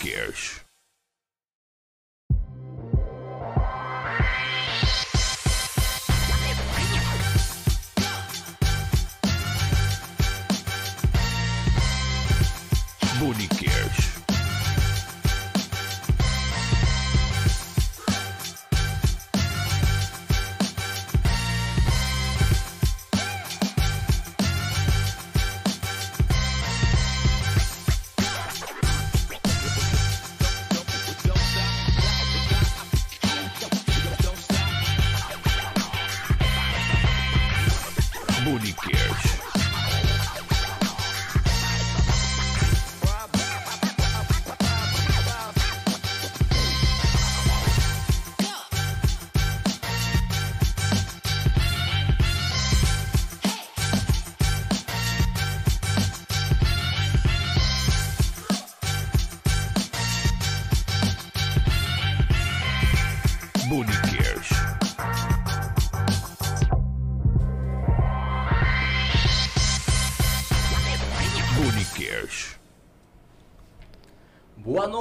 Cash.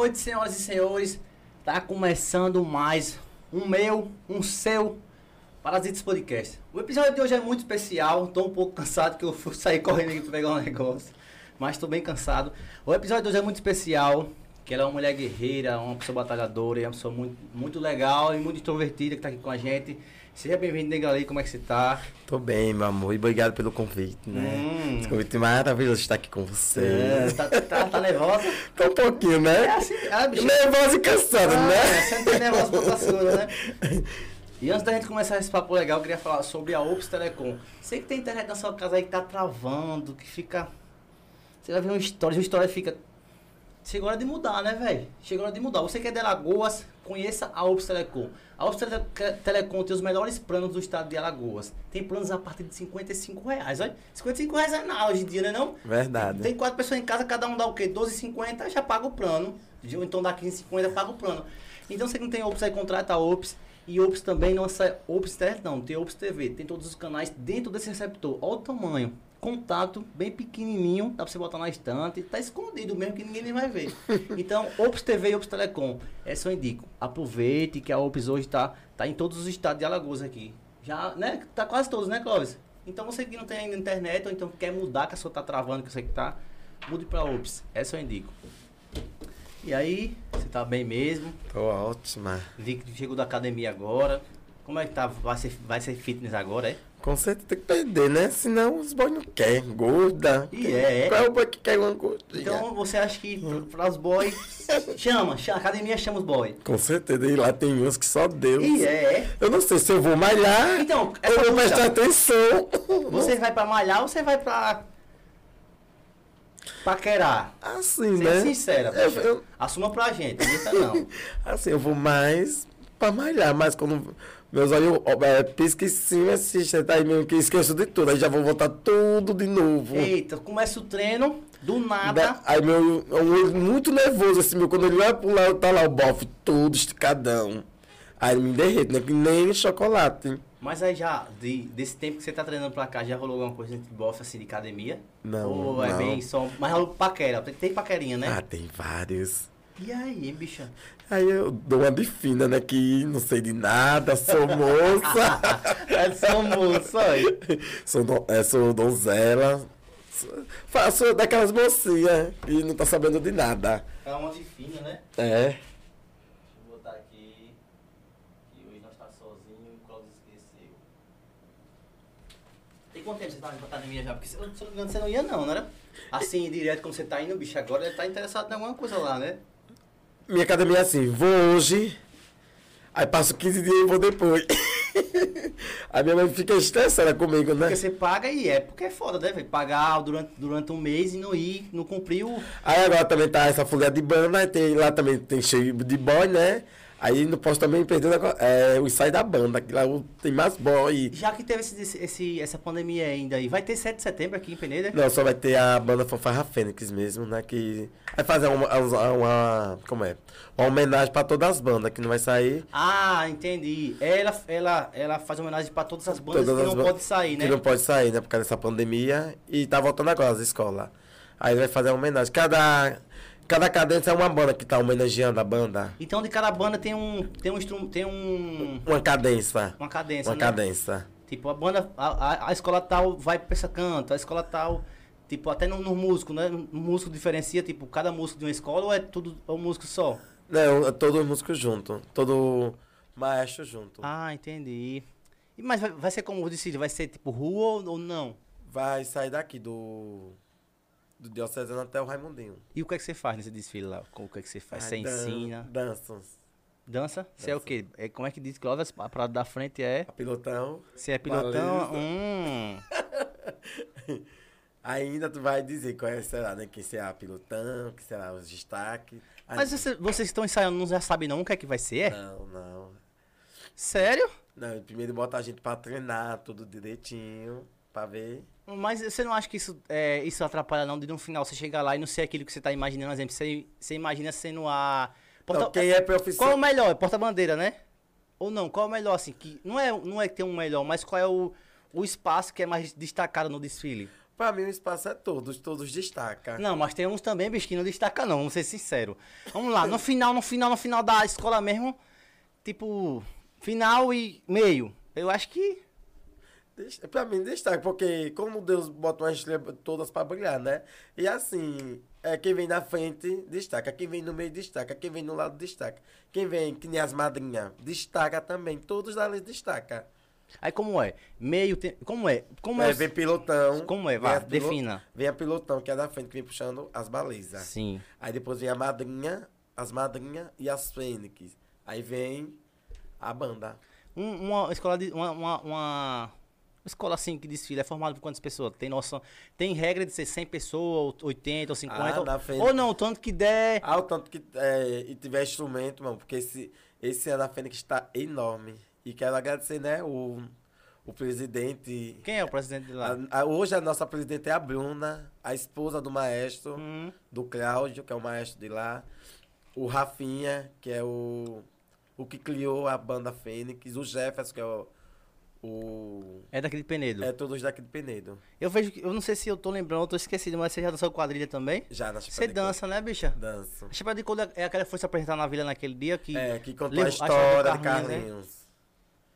Noite, senhoras e senhores. Tá começando mais um meu, um seu Parasitas Podcast. O episódio de hoje é muito especial. Tô um pouco cansado que eu fui sair correndo aqui pra pegar um negócio. Mas tô bem cansado. O episódio de hoje é muito especial. Que ela é uma mulher guerreira, uma pessoa batalhadora, é uma pessoa muito, muito legal e muito introvertida que tá aqui com a gente. Seja bem-vindo, Negra Ali, como é que você tá? Tô bem, meu amor, e obrigado pelo convite, né? Hum. Esse convite maravilhoso estar aqui com você. É, tá, tá, tá nervosa? Tô um pouquinho, né? É assim, ah, bicho. Nervosa e cansada, Ah, né? Você não tem nervoso pra coisas, né? E antes da gente começar esse papo legal, eu queria falar sobre a Ops Telecom. Sei que tem internet na sua casa aí que tá travando, que fica. Você vai ver uma história, uma história fica. Chegou a hora de mudar, né, velho? Chegou a hora de mudar. Você que é de Alagoas, conheça a Ops Telecom. A Ops Tele- Telecom tem os melhores planos do estado de Alagoas. Tem planos a partir de 55 reais. Olha, 55 reais é nada hoje em dia, né não? Verdade. Tem quatro pessoas em casa, cada um dá o quê? 12,50, já paga o plano. Ou então dá 15,50, paga o plano. Então você que não tem Ops aí, contrata a Ops. E Ops também não é Ops não. Tem Ops TV. Tem todos os canais dentro desse receptor. Olha o tamanho. Contato bem pequenininho, dá pra você botar na estante. Tá escondido mesmo que ninguém nem vai ver. Então, Ops TV e Ops Telecom. Essa eu indico. Aproveite que a Ops hoje tá, tá em todos os estados de Alagoas aqui. Já, né? Tá quase todos, né, Clóvis? Então você que não tem ainda internet ou então quer mudar, que a sua tá travando, que sei que tá, mude pra Ops. Essa eu indico. E aí, você tá bem mesmo? Tô ótima. Vi que chegou da academia agora. Como é que tá? Vai ser, vai ser fitness agora, é? Com certeza tem que perder, né? Senão os boys não querem. Gorda. E é, é. Qual é o boy que quer uma gordinha? Então você acha que para os boys. Chama, a academia chama os boys. Com certeza. E lá tem uns que só Deus. E é, é. Eu não sei se eu vou malhar. Então, eu vou prestar dúvida. atenção. Você vai pra malhar ou você vai pra. paquerar? Assim, né? sincera, Eu- eu- Assuma pra gente, não não. Assim, eu vou mais pra malhar, mas quando meus olhos é, em cima, assiste, tá aí mesmo que esqueço de tudo. Aí já vou voltar tudo de novo. Eita, começa o treino, do nada. Da- aí meu um olho muito nervoso, assim, meu, quando ele vai lado, tá lá o bofe todo esticadão. Aí ele me derrete, né? Que nem chocolate. Mas aí já, de- desse tempo que você tá treinando pra cá, já rolou alguma coisa de bofe assim de academia? Não, Ou é não. bem só. Mas rolou paquera, tem- tem paquerinha, né? Ah, tem vários. E aí, bicha? Aí eu dou uma de fina, né? Que não sei de nada, sou moça. É só moço aí. sou, don- é, sou donzela. Sou- Faço daquelas mocinhas que não tá sabendo de nada. É uma de fina, né? É. Deixa eu botar aqui. Que hoje nós tá sozinho e o Claudio esqueceu. Tem quanto tempo você tá pra academia já? Porque se eu se eu não me engano, você não ia não, não era? Assim, direto como você tá indo, bicho, agora ele tá interessado em alguma coisa lá, né? Minha academia é assim, vou hoje, aí passo 15 dias e vou depois. a minha mãe fica estressada comigo, né? Porque você paga e é, porque é foda, né, velho? Pagar durante, durante um mês e não ir, não cumprir o. Aí agora também tá essa folha de banda, tem, lá também tem cheio de boy, né? Aí não posso também perder é, o ensaio da banda, que lá tem mais boy. Já que teve esse, esse- essa pandemia ainda aí, vai ter 7 de setembro aqui em Peneira? Não, só vai ter a banda Fanfarra Fênix mesmo, né? Que vai fazer uma, uma, uma- como é? Uma homenagem pra todas as bandas, que não vai sair. Ah, entendi. Ela, ela, ela faz homenagem pra todas as bandas Todas que as não ban- pode sair, né? Que não pode sair, né? Por causa dessa pandemia. E tá voltando agora às escolas. Aí vai fazer uma homenagem. Cada, cada cadência é uma banda que tá homenageando a banda. Então de cada banda tem um. Tem um instrumento. Tem um. Uma cadência. Uma cadência. Uma né? cadência. Tipo, a banda. A, a, a escola tal vai pra essa canto, a escola tal. Tipo, até no, no músico, né? No músico diferencia, tipo, cada músico de uma escola ou é tudo é um músico só? Não, é todos os músicos juntos. Todo maestro junto. Ah, entendi. E, mas vai, vai ser como eu disse, vai ser tipo rua ou, ou não? Vai sair daqui do. Do Diocesano até o Raimundinho. E o que é que você faz nesse desfile lá? O que é que você faz? Você Ai, dan- ensina? Danças. Dança? Você é o Dança. quê? É, como é que diz que a parada da frente é. A pilotão. Você é pilotão? Hum. Ainda tu vai dizer qual é, será, né? Quem será pilotão, quem será os destaques. Mas você- vocês que estão ensaiando não já sabem não o que é que vai ser? Não, não. Sério? Não, primeiro bota a gente pra treinar tudo direitinho, pra ver. Mas você não acha que isso, é, isso atrapalha não de no final você chegar lá e não ser aquilo que você tá imaginando? Exemplo, você, você imagina sendo a. Porta- Não, quem é Qual é o profissional. melhor? Porta-bandeira, né? Ou não? Qual é o melhor, assim? Que não, é, não é que tem um melhor, mas qual é o, o espaço que é mais destacado no desfile? Pra mim o espaço é todos, todos destaca. Não, mas tem uns também, bicho, que não destaca não, vamos ser sincero. Vamos lá, no final, no final, no final da escola mesmo, tipo, final e meio. Eu acho que. Pra mim destaca, porque como Deus bota umas estrelas todas pra brilhar, né? E assim, é, quem vem na frente destaca, quem vem no meio destaca, quem vem no lado destaca. Quem vem, que nem as madrinhas, destaca também. Todos ali destaca. Aí como é? Meio. Como é? Como É, é? vem pilotão. Como é? vem Vá, a pilo- defina. Vem a pilotão, que é da frente, que vem puxando as balizas. Sim. Aí depois vem a madrinha, as madrinhas e as fênix. Aí vem a banda. Um- uma escola de. Uma, uma, uma escola assim que desfila é formada por quantas pessoas? Tem noção? Tem regra de ser 100 pessoas, ou 80 ou 50? Ah, ou- ou não, tanto que der. Ah, o tanto que é, e tiver instrumento, mano, porque esse, esse ano a Fênix está enorme. E quero agradecer, né, o, o presidente. Quem é o presidente de lá? A- a- hoje a nossa presidente é a Bruna, a esposa do maestro, Hum. do Cláudio, que é o maestro de lá. O Rafinha, que é o, o que criou a banda Fênix. O Jefferson, que é o. o É daqui de Penedo. é todos daqui de Penedo. Eu vejo que. Eu não sei se eu tô lembrando, eu tô esquecido, mas você já dançou quadrilha também? Já na Você dança, né, bicha? Danço. A Chapada de Couro é aquela que foi se apresentar na vila naquele dia que. É, que contou a a história do de Carlinhos, né?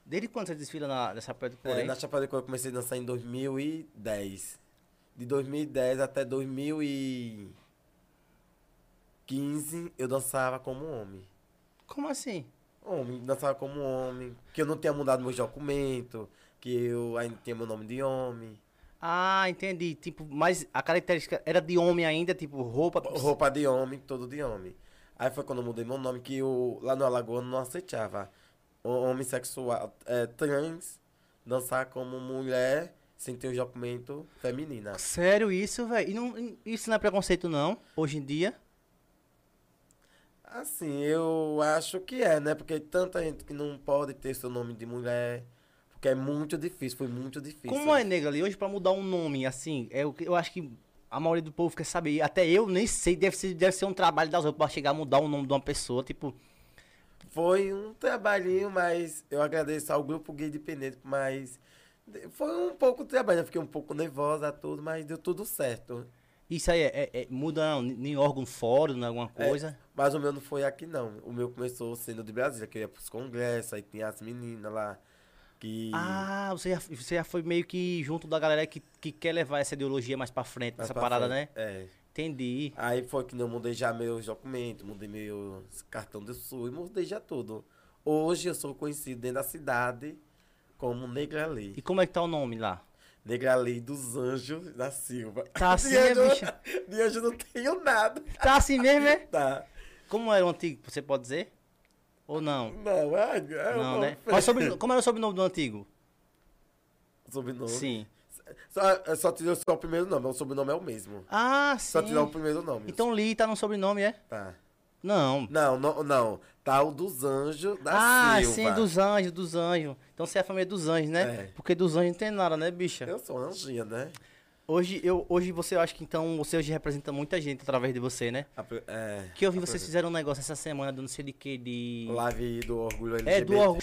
Desde quando você desfila na, nessa Chapada de Couro? É, na Chapada de Cor eu comecei a dançar em 2010. De 2010 até 2015 eu dançava como homem. Como assim? Homem, dançava como homem. Que eu não tinha mudado meus documentos. Que eu ainda tinha meu nome de homem. Ah, entendi. Tipo, mas a característica era de homem ainda, tipo, roupa. Roupa de homem, todo de homem. Aí foi quando eu mudei meu nome que eu, lá no Alagoas não aceitava. Homem sexual, é, trans, dançar como mulher sem ter os documentos feminina. Sério isso, velho? Não, isso não é preconceito, não? Hoje em dia? Assim, eu acho que é, né? Porque tanta gente que não pode ter seu nome de mulher. Porque é muito difícil, foi muito difícil. Como é, nega ali? Hoje, pra mudar um nome, assim, é o que eu acho que a maioria do povo quer saber. Até eu nem sei, deve ser, deve ser um trabalho das outras pra chegar a mudar o nome de uma pessoa. Tipo, Foi um trabalhinho, mas eu agradeço ao grupo Gay de Penedo, mas foi um pouco de trabalho. Eu fiquei um pouco nervosa, tudo, mas deu tudo certo. Isso aí é, é- é- muda não, em órgão fora, em alguma É, coisa? Mas o meu não foi aqui, não. O meu começou sendo de Brasília, que eu ia pros congressos, aí tinha as meninas lá que. Ah, você já, você já foi meio que junto da galera que, que quer levar essa ideologia mais pra frente, mais essa pra parada, frente. né? É. Entendi. Aí foi que eu mudei já meus documentos, mudei meus cartão do sul, mudei já tudo. Hoje eu sou conhecido dentro da cidade como Negra Lei. E como é que tá o nome lá? Negra Lei dos Anjos da Silva. Tá assim, de né, anjo, bicha? de anjo não tenho nada. Tá assim mesmo, é? Tá. Como era o antigo, você pode dizer? Ou não? Não, é, é Não, né? é o sobrenome- como era o sobrenome do antigo? Sobrenome. Sim. Só, só tirou só o primeiro nome, o sobrenome é o mesmo. Ah, sim. Só tirou o primeiro nome. Então Lee tá no sobrenome, é? Tá. Não. Não, não, não. Tá o dos anjos da ah, Silva. sim, dos anjos, dos anjos. Então você é a família dos anjos, né? É. Porque dos anjos não tem nada, né, bicha? Eu sou anjinha, né? Hoje, eu, hoje você, eu acho que então, você hoje representa muita gente através de você, né? A É, Que eu vi vocês fizeram um negócio essa semana do não sei de que, de... Live do Orgulho LGBT. É, do.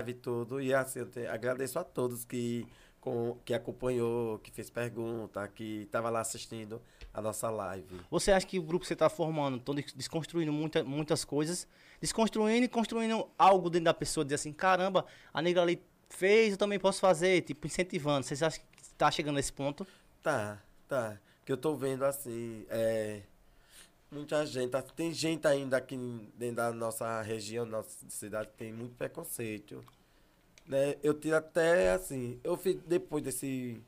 Live tudo. E assim, agradeço a todos que com, que acompanhou, que fez pergunta, que estava lá assistindo a nossa live. Você acha que o grupo que você está formando, estão desconstruindo muita, muitas coisas, desconstruindo e construindo algo dentro da pessoa, dizer assim, caramba, a negra ali fez, eu também posso fazer, tipo, incentivando. Vocês acham que está chegando nesse ponto? Tá, tá. Que eu tô vendo assim, é, muita gente, tem gente ainda aqui dentro da nossa região, nossa cidade, que tem muito preconceito. Né? Eu tiro até assim, eu fiz depois desse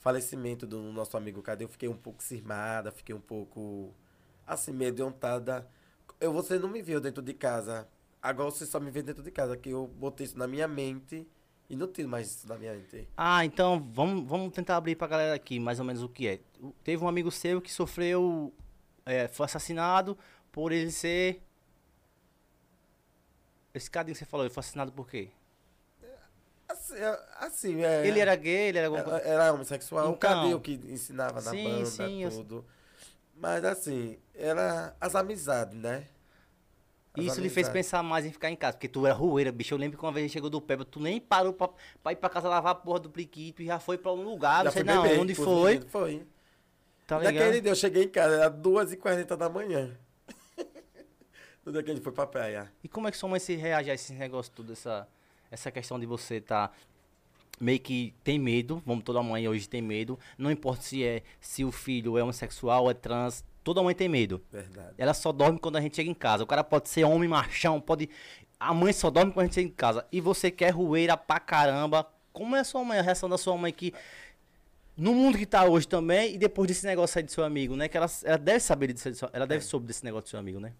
falecimento do nosso amigo Cadê, eu fiquei um pouco cismada, fiquei um pouco assim, mediontada. Eu, você não me viu dentro de casa. Agora você só me vê dentro de casa, que eu botei isso na minha mente e não tiro mais isso na minha mente. Ah, então vamos, vamos tentar abrir pra galera aqui mais ou menos o que é. Teve um amigo seu que sofreu, é, foi assassinado por ele ser. Esse cadinho que você falou, ele foi assassinado por quê? Assim, é, assim é, Ele era gay, ele era alguma era, coisa. era homossexual, o Então. Cadê o que ensinava na Sim, banda, sim, eu- tudo. Mas assim, era as amizades, né? As Isso lhe fez amizades. pensar mais em ficar em casa, porque tu era rueira, bicho. Eu lembro que uma vez a gente chegou do Peba, tu nem parou pra, pra ir pra casa lavar a porra do pliquito e já foi pra um lugar, não Já sei fui não, beber, onde foi. Foi. Tá ligado? dia eu cheguei em casa, era 2h40 da manhã. no dia que a gente foi pra praia. E como é que sua mãe se reage a esse negócio tudo, essa, essa questão de você tá meio que tem medo, vamos toda mãe hoje tem medo, não importa se é se o filho é homossexual, é trans, toda mãe tem medo. Verdade. Ela só dorme quando a gente chega em casa. O cara pode ser homem machão, pode a mãe só dorme quando a gente chega em casa. E você quer rueira pra caramba. Como é a sua mãe, a reação da sua mãe que no mundo que tá hoje também e depois desse negócio aí do seu amigo, né? Que ela, ela deve saber disso, ela deve soube desse negócio do seu amigo, né?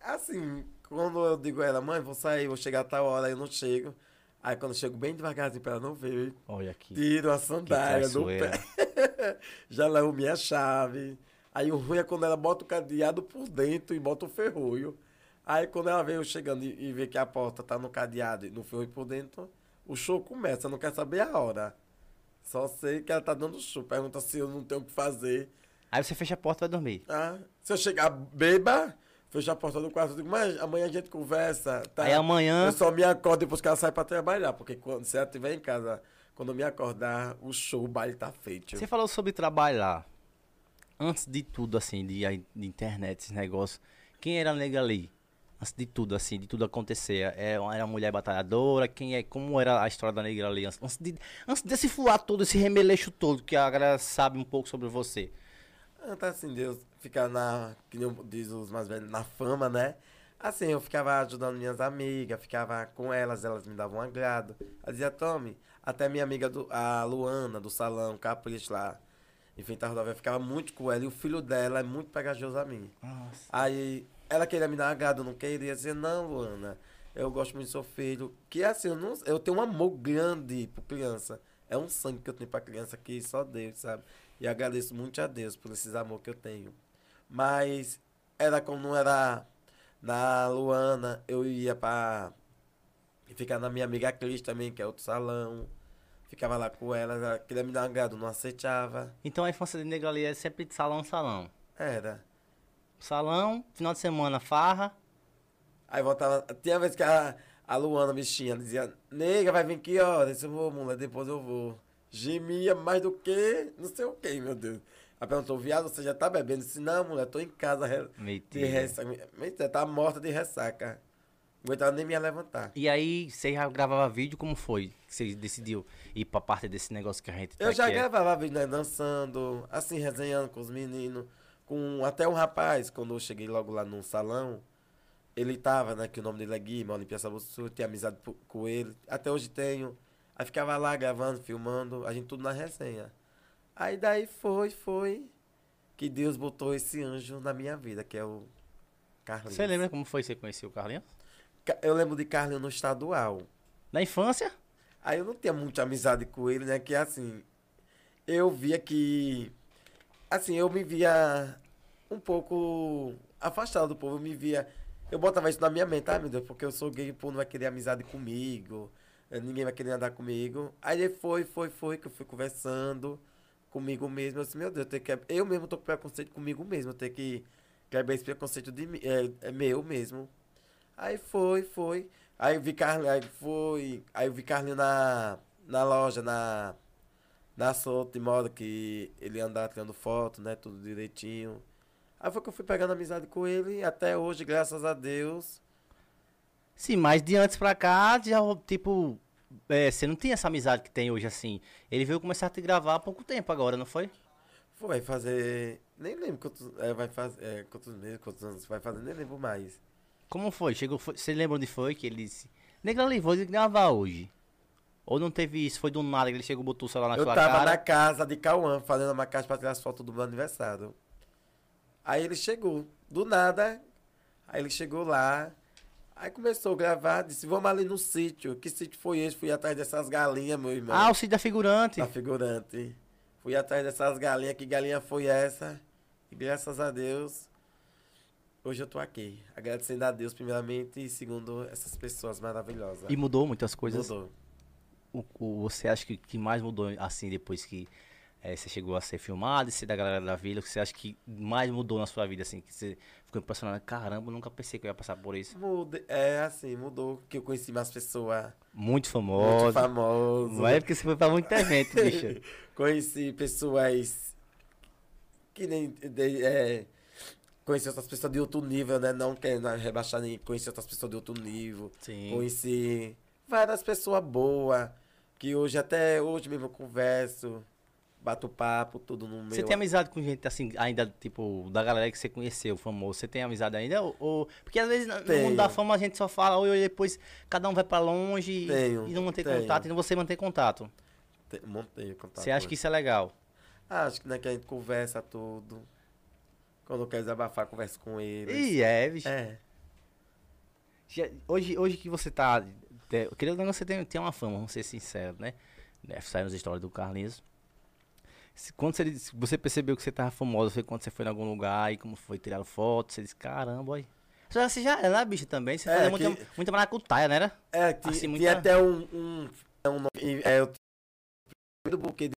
Assim, quando eu digo a ela, mãe, vou sair, vou chegar a tal hora, eu não chego. Aí quando eu chego bem devagarzinho pra ela não ver, Olha aqui. tiro a sandália do pé. Já levo minha chave. Aí o ruim é quando ela bota o cadeado por dentro e bota o ferrolho. Aí quando ela vem eu chegando e, e vê que a porta tá no cadeado e no ferrolho por dentro, o show começa, não quer saber a hora. Só sei que ela tá dando show. Pergunta se eu não tenho o que fazer. Aí você fecha a porta e vai dormir. Ah, se eu chegar beba, fecha a porta do quarto, eu digo, mas amanhã a gente conversa. Tá? Aí amanhã- Eu só me acordo depois que ela sai pra trabalhar, porque quando, ela estiver em casa, quando eu me acordar, o show, o baile tá feito. Você falou sobre trabalhar. Antes de tudo, assim, de, de internet, esses negócios. Quem era a nega ali? Antes de tudo, assim, de tudo acontecer. É, Era uma mulher batalhadora? Quem é? Como era a história da negra ali? Antes, de, antes desse fular todo, esse remeleixo todo, que a galera sabe um pouco sobre você. Tá assim, Deus ficar na, que nem diz os mais velhos, na fama, né? Assim, eu ficava ajudando minhas amigas, ficava com elas, elas me davam um agrado. Ela dizia, Tome, até minha amiga, do, a Luana, do salão, Capricho lá, enfim, tá rodovia, ficava muito com ela. E o filho dela é muito pegajoso a mim. Nossa. Aí ela queria me dar agrado, eu não queria dizer, não, Luana, eu gosto muito do seu filho. Que assim, eu, não, eu tenho um amor grande por criança. É um sangue que eu tenho pra criança que só Deus, sabe? E agradeço muito a Deus por esses amor que eu tenho. Mas era como não era na Luana, eu ia pra ficar na minha amiga Cris também, que é outro salão. Ficava lá com ela, ela queria me dar um agrado, não aceitava. Então a infância de negra ali é sempre de salão em salão. Era. Salão, final de semana, farra. Aí voltava. Tinha vez que a, a Luana, bichinha, dizia, nega, vai vir que horas? Eu vou, mulher, depois eu vou. Gemia mais do que não sei o que, meu Deus. Ela perguntou, viado, você já tá bebendo? Eu disse, não, mulher, tô em casa re- de Mentira. ressaca. Mentira, tá morta de ressaca. Não aguentava nem me levantar. E aí, você já gravava vídeo, como foi? Que você decidiu ir pra parte desse negócio que a gente tá Eu já aqui, é? gravava vídeo, né, dançando, assim, resenhando com os meninos. Com até um rapaz, quando eu cheguei logo lá no salão, ele tava, né, que o nome dele é Guima, Olimpia Sabuçu, tinha amizade com ele. Até hoje tenho. Aí ficava lá gravando, filmando, a gente tudo na resenha. Aí daí foi, foi, que Deus botou esse anjo na minha vida, que é o Carlinhos. Você lembra como foi que você conheceu o Carlinhos? Ca- Eu lembro de Carlinhos no estadual. Na infância? Aí eu não tinha muita amizade com ele, né? Que assim, eu via que. Assim, eu me via um pouco afastado do povo. Eu me via. Eu botava isso na minha mente, ah, meu Deus, porque eu sou gay, o povo não vai querer amizade comigo. Ninguém vai querer andar comigo. Aí foi, foi, foi, que eu fui conversando comigo mesmo. Eu disse, meu Deus, eu, tenho que, eu mesmo tô com preconceito comigo mesmo. Eu tenho que quebrar esse preconceito de mim. É, é meu mesmo. Aí foi, foi. Aí eu vi Carlinhos, aí foi. Aí eu vi Carlinhos na, na loja, na, na sorte, de modo que ele andava tirando foto, né? Tudo direitinho. Aí foi que eu fui pegando amizade com ele até hoje, graças a Deus. Sim, mas de antes pra cá, já, tipo, é, você não tinha essa amizade que tem hoje, assim. Ele veio começar a te gravar há pouco tempo agora, não foi? Foi fazer. Nem lembro quantos. É, vai fazer. É, quantos meses, quantos anos vai fazer, nem lembro mais. Como foi? Chegou, foi, você lembra onde foi que ele disse, Negrali, vou gravar hoje? Ou não teve isso? Foi do nada que ele chegou e botou o celular na eu sua tava cara? na casa de Cauã, fazendo uma caixa pra tirar as fotos do meu aniversário. Aí ele chegou, do nada. Aí ele chegou lá. Aí começou a gravar, disse, vamos ali no sítio. Que sítio foi esse? Fui atrás dessas galinhas, meu irmão. Ah, o Cid da figurante. Da figurante. Fui atrás dessas galinhas. Que galinha foi essa? E graças a Deus, hoje eu tô aqui. Agradecendo a Deus, primeiramente, e segundo essas pessoas maravilhosas. E mudou muitas coisas. Mudou. O, o- você acha que, que mais mudou, assim, depois que eh, você chegou a ser filmado e ser da galera da vila? O que você acha que mais mudou na sua vida, assim? Que você ficou impressionado? Caramba, nunca pensei que eu ia passar por isso. Mude- É assim, mudou. Que eu conheci mais pessoas Muito muito famoso. famosas. Não é porque você foi pra muito evento, bicho. Conheci pessoas que nem. de- é, conheci outras pessoas de outro nível, né? Não querendo rebaixar nem. Conheci outras pessoas de outro nível. Sim. Conheci várias pessoas boas. Que hoje, até hoje mesmo, eu converso. Bato papo, tudo no meu. Você tem amizade com gente assim, ainda, tipo, da galera que você conheceu, famoso? Você tem amizade ainda? Ou, ou- Porque às vezes no mundo da fama a gente só fala oi, oi, depois cada um vai pra longe e- Tenho, e não mantém tenho. contato, e não você mantém contato. Te- Montei contato. você acha que isso é legal? Ah, acho que, né, que a gente conversa tudo. Quando eu quero desabafar, converso com eles. Ih, é, bicho. É. Hoje, hoje que você tá. é, Eu queria que você tem, tem uma fama, vamos ser sinceros, né? né? Sai nas histórias do Carlinhos. Se- Quando você, disse- você percebeu que você tava famoso, foi quando você foi em algum lugar e como foi, tiraram foto, você disse, caramba, olha. Você já- era, bicha, também? Você É, fazia que- muita, muita maracutaia, né? Era? É, ti- Assim, muita- até um, um, um. É, eu tinha o buquê de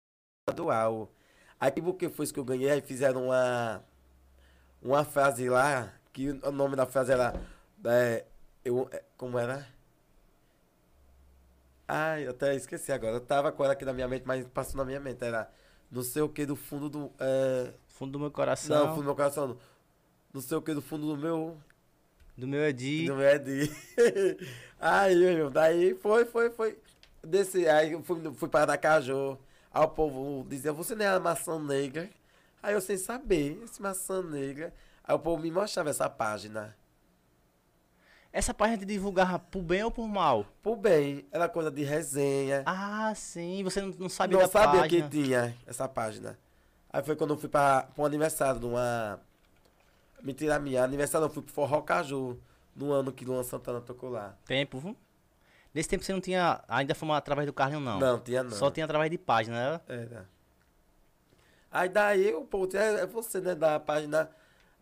estadual. Aí que buquê foi isso que eu ganhei? Aí fizeram uma. Uma frase lá, que o nome da frase era. É, eu, é, como era? Ai, eu até esqueci agora. Eu tava com ela aqui na minha mente, mas passou na minha mente. Era não sei o que do fundo do. É, Fundo do meu não, coração. fundo do meu coração. Não, não sei o que do fundo do meu. Do meu Edi. Do Ed. aí, meu, daí foi, foi, foi. Desse, aí eu fui, fui para Aracaju. Aí o povo dizia, você não é a maçã negra? Aí eu sem saber, esse maçã negra. Aí o povo me mostrava essa página. Essa página te divulgava por bem ou por mal? Por bem, era coisa de resenha. Ah, sim. Você não, não sabia não da sabia página. que tinha essa página. Aí foi quando eu fui para um aniversário de uma. Mentira minha, aniversário eu fui pro Forró Caju. No ano que Luan Santana tocou lá. Tempo, viu? Nesse tempo você não tinha ainda fama através do Carlinhos, não. Não, tinha não. Só tinha através de página, né? Era. Aí daí o povo é é você, né, da página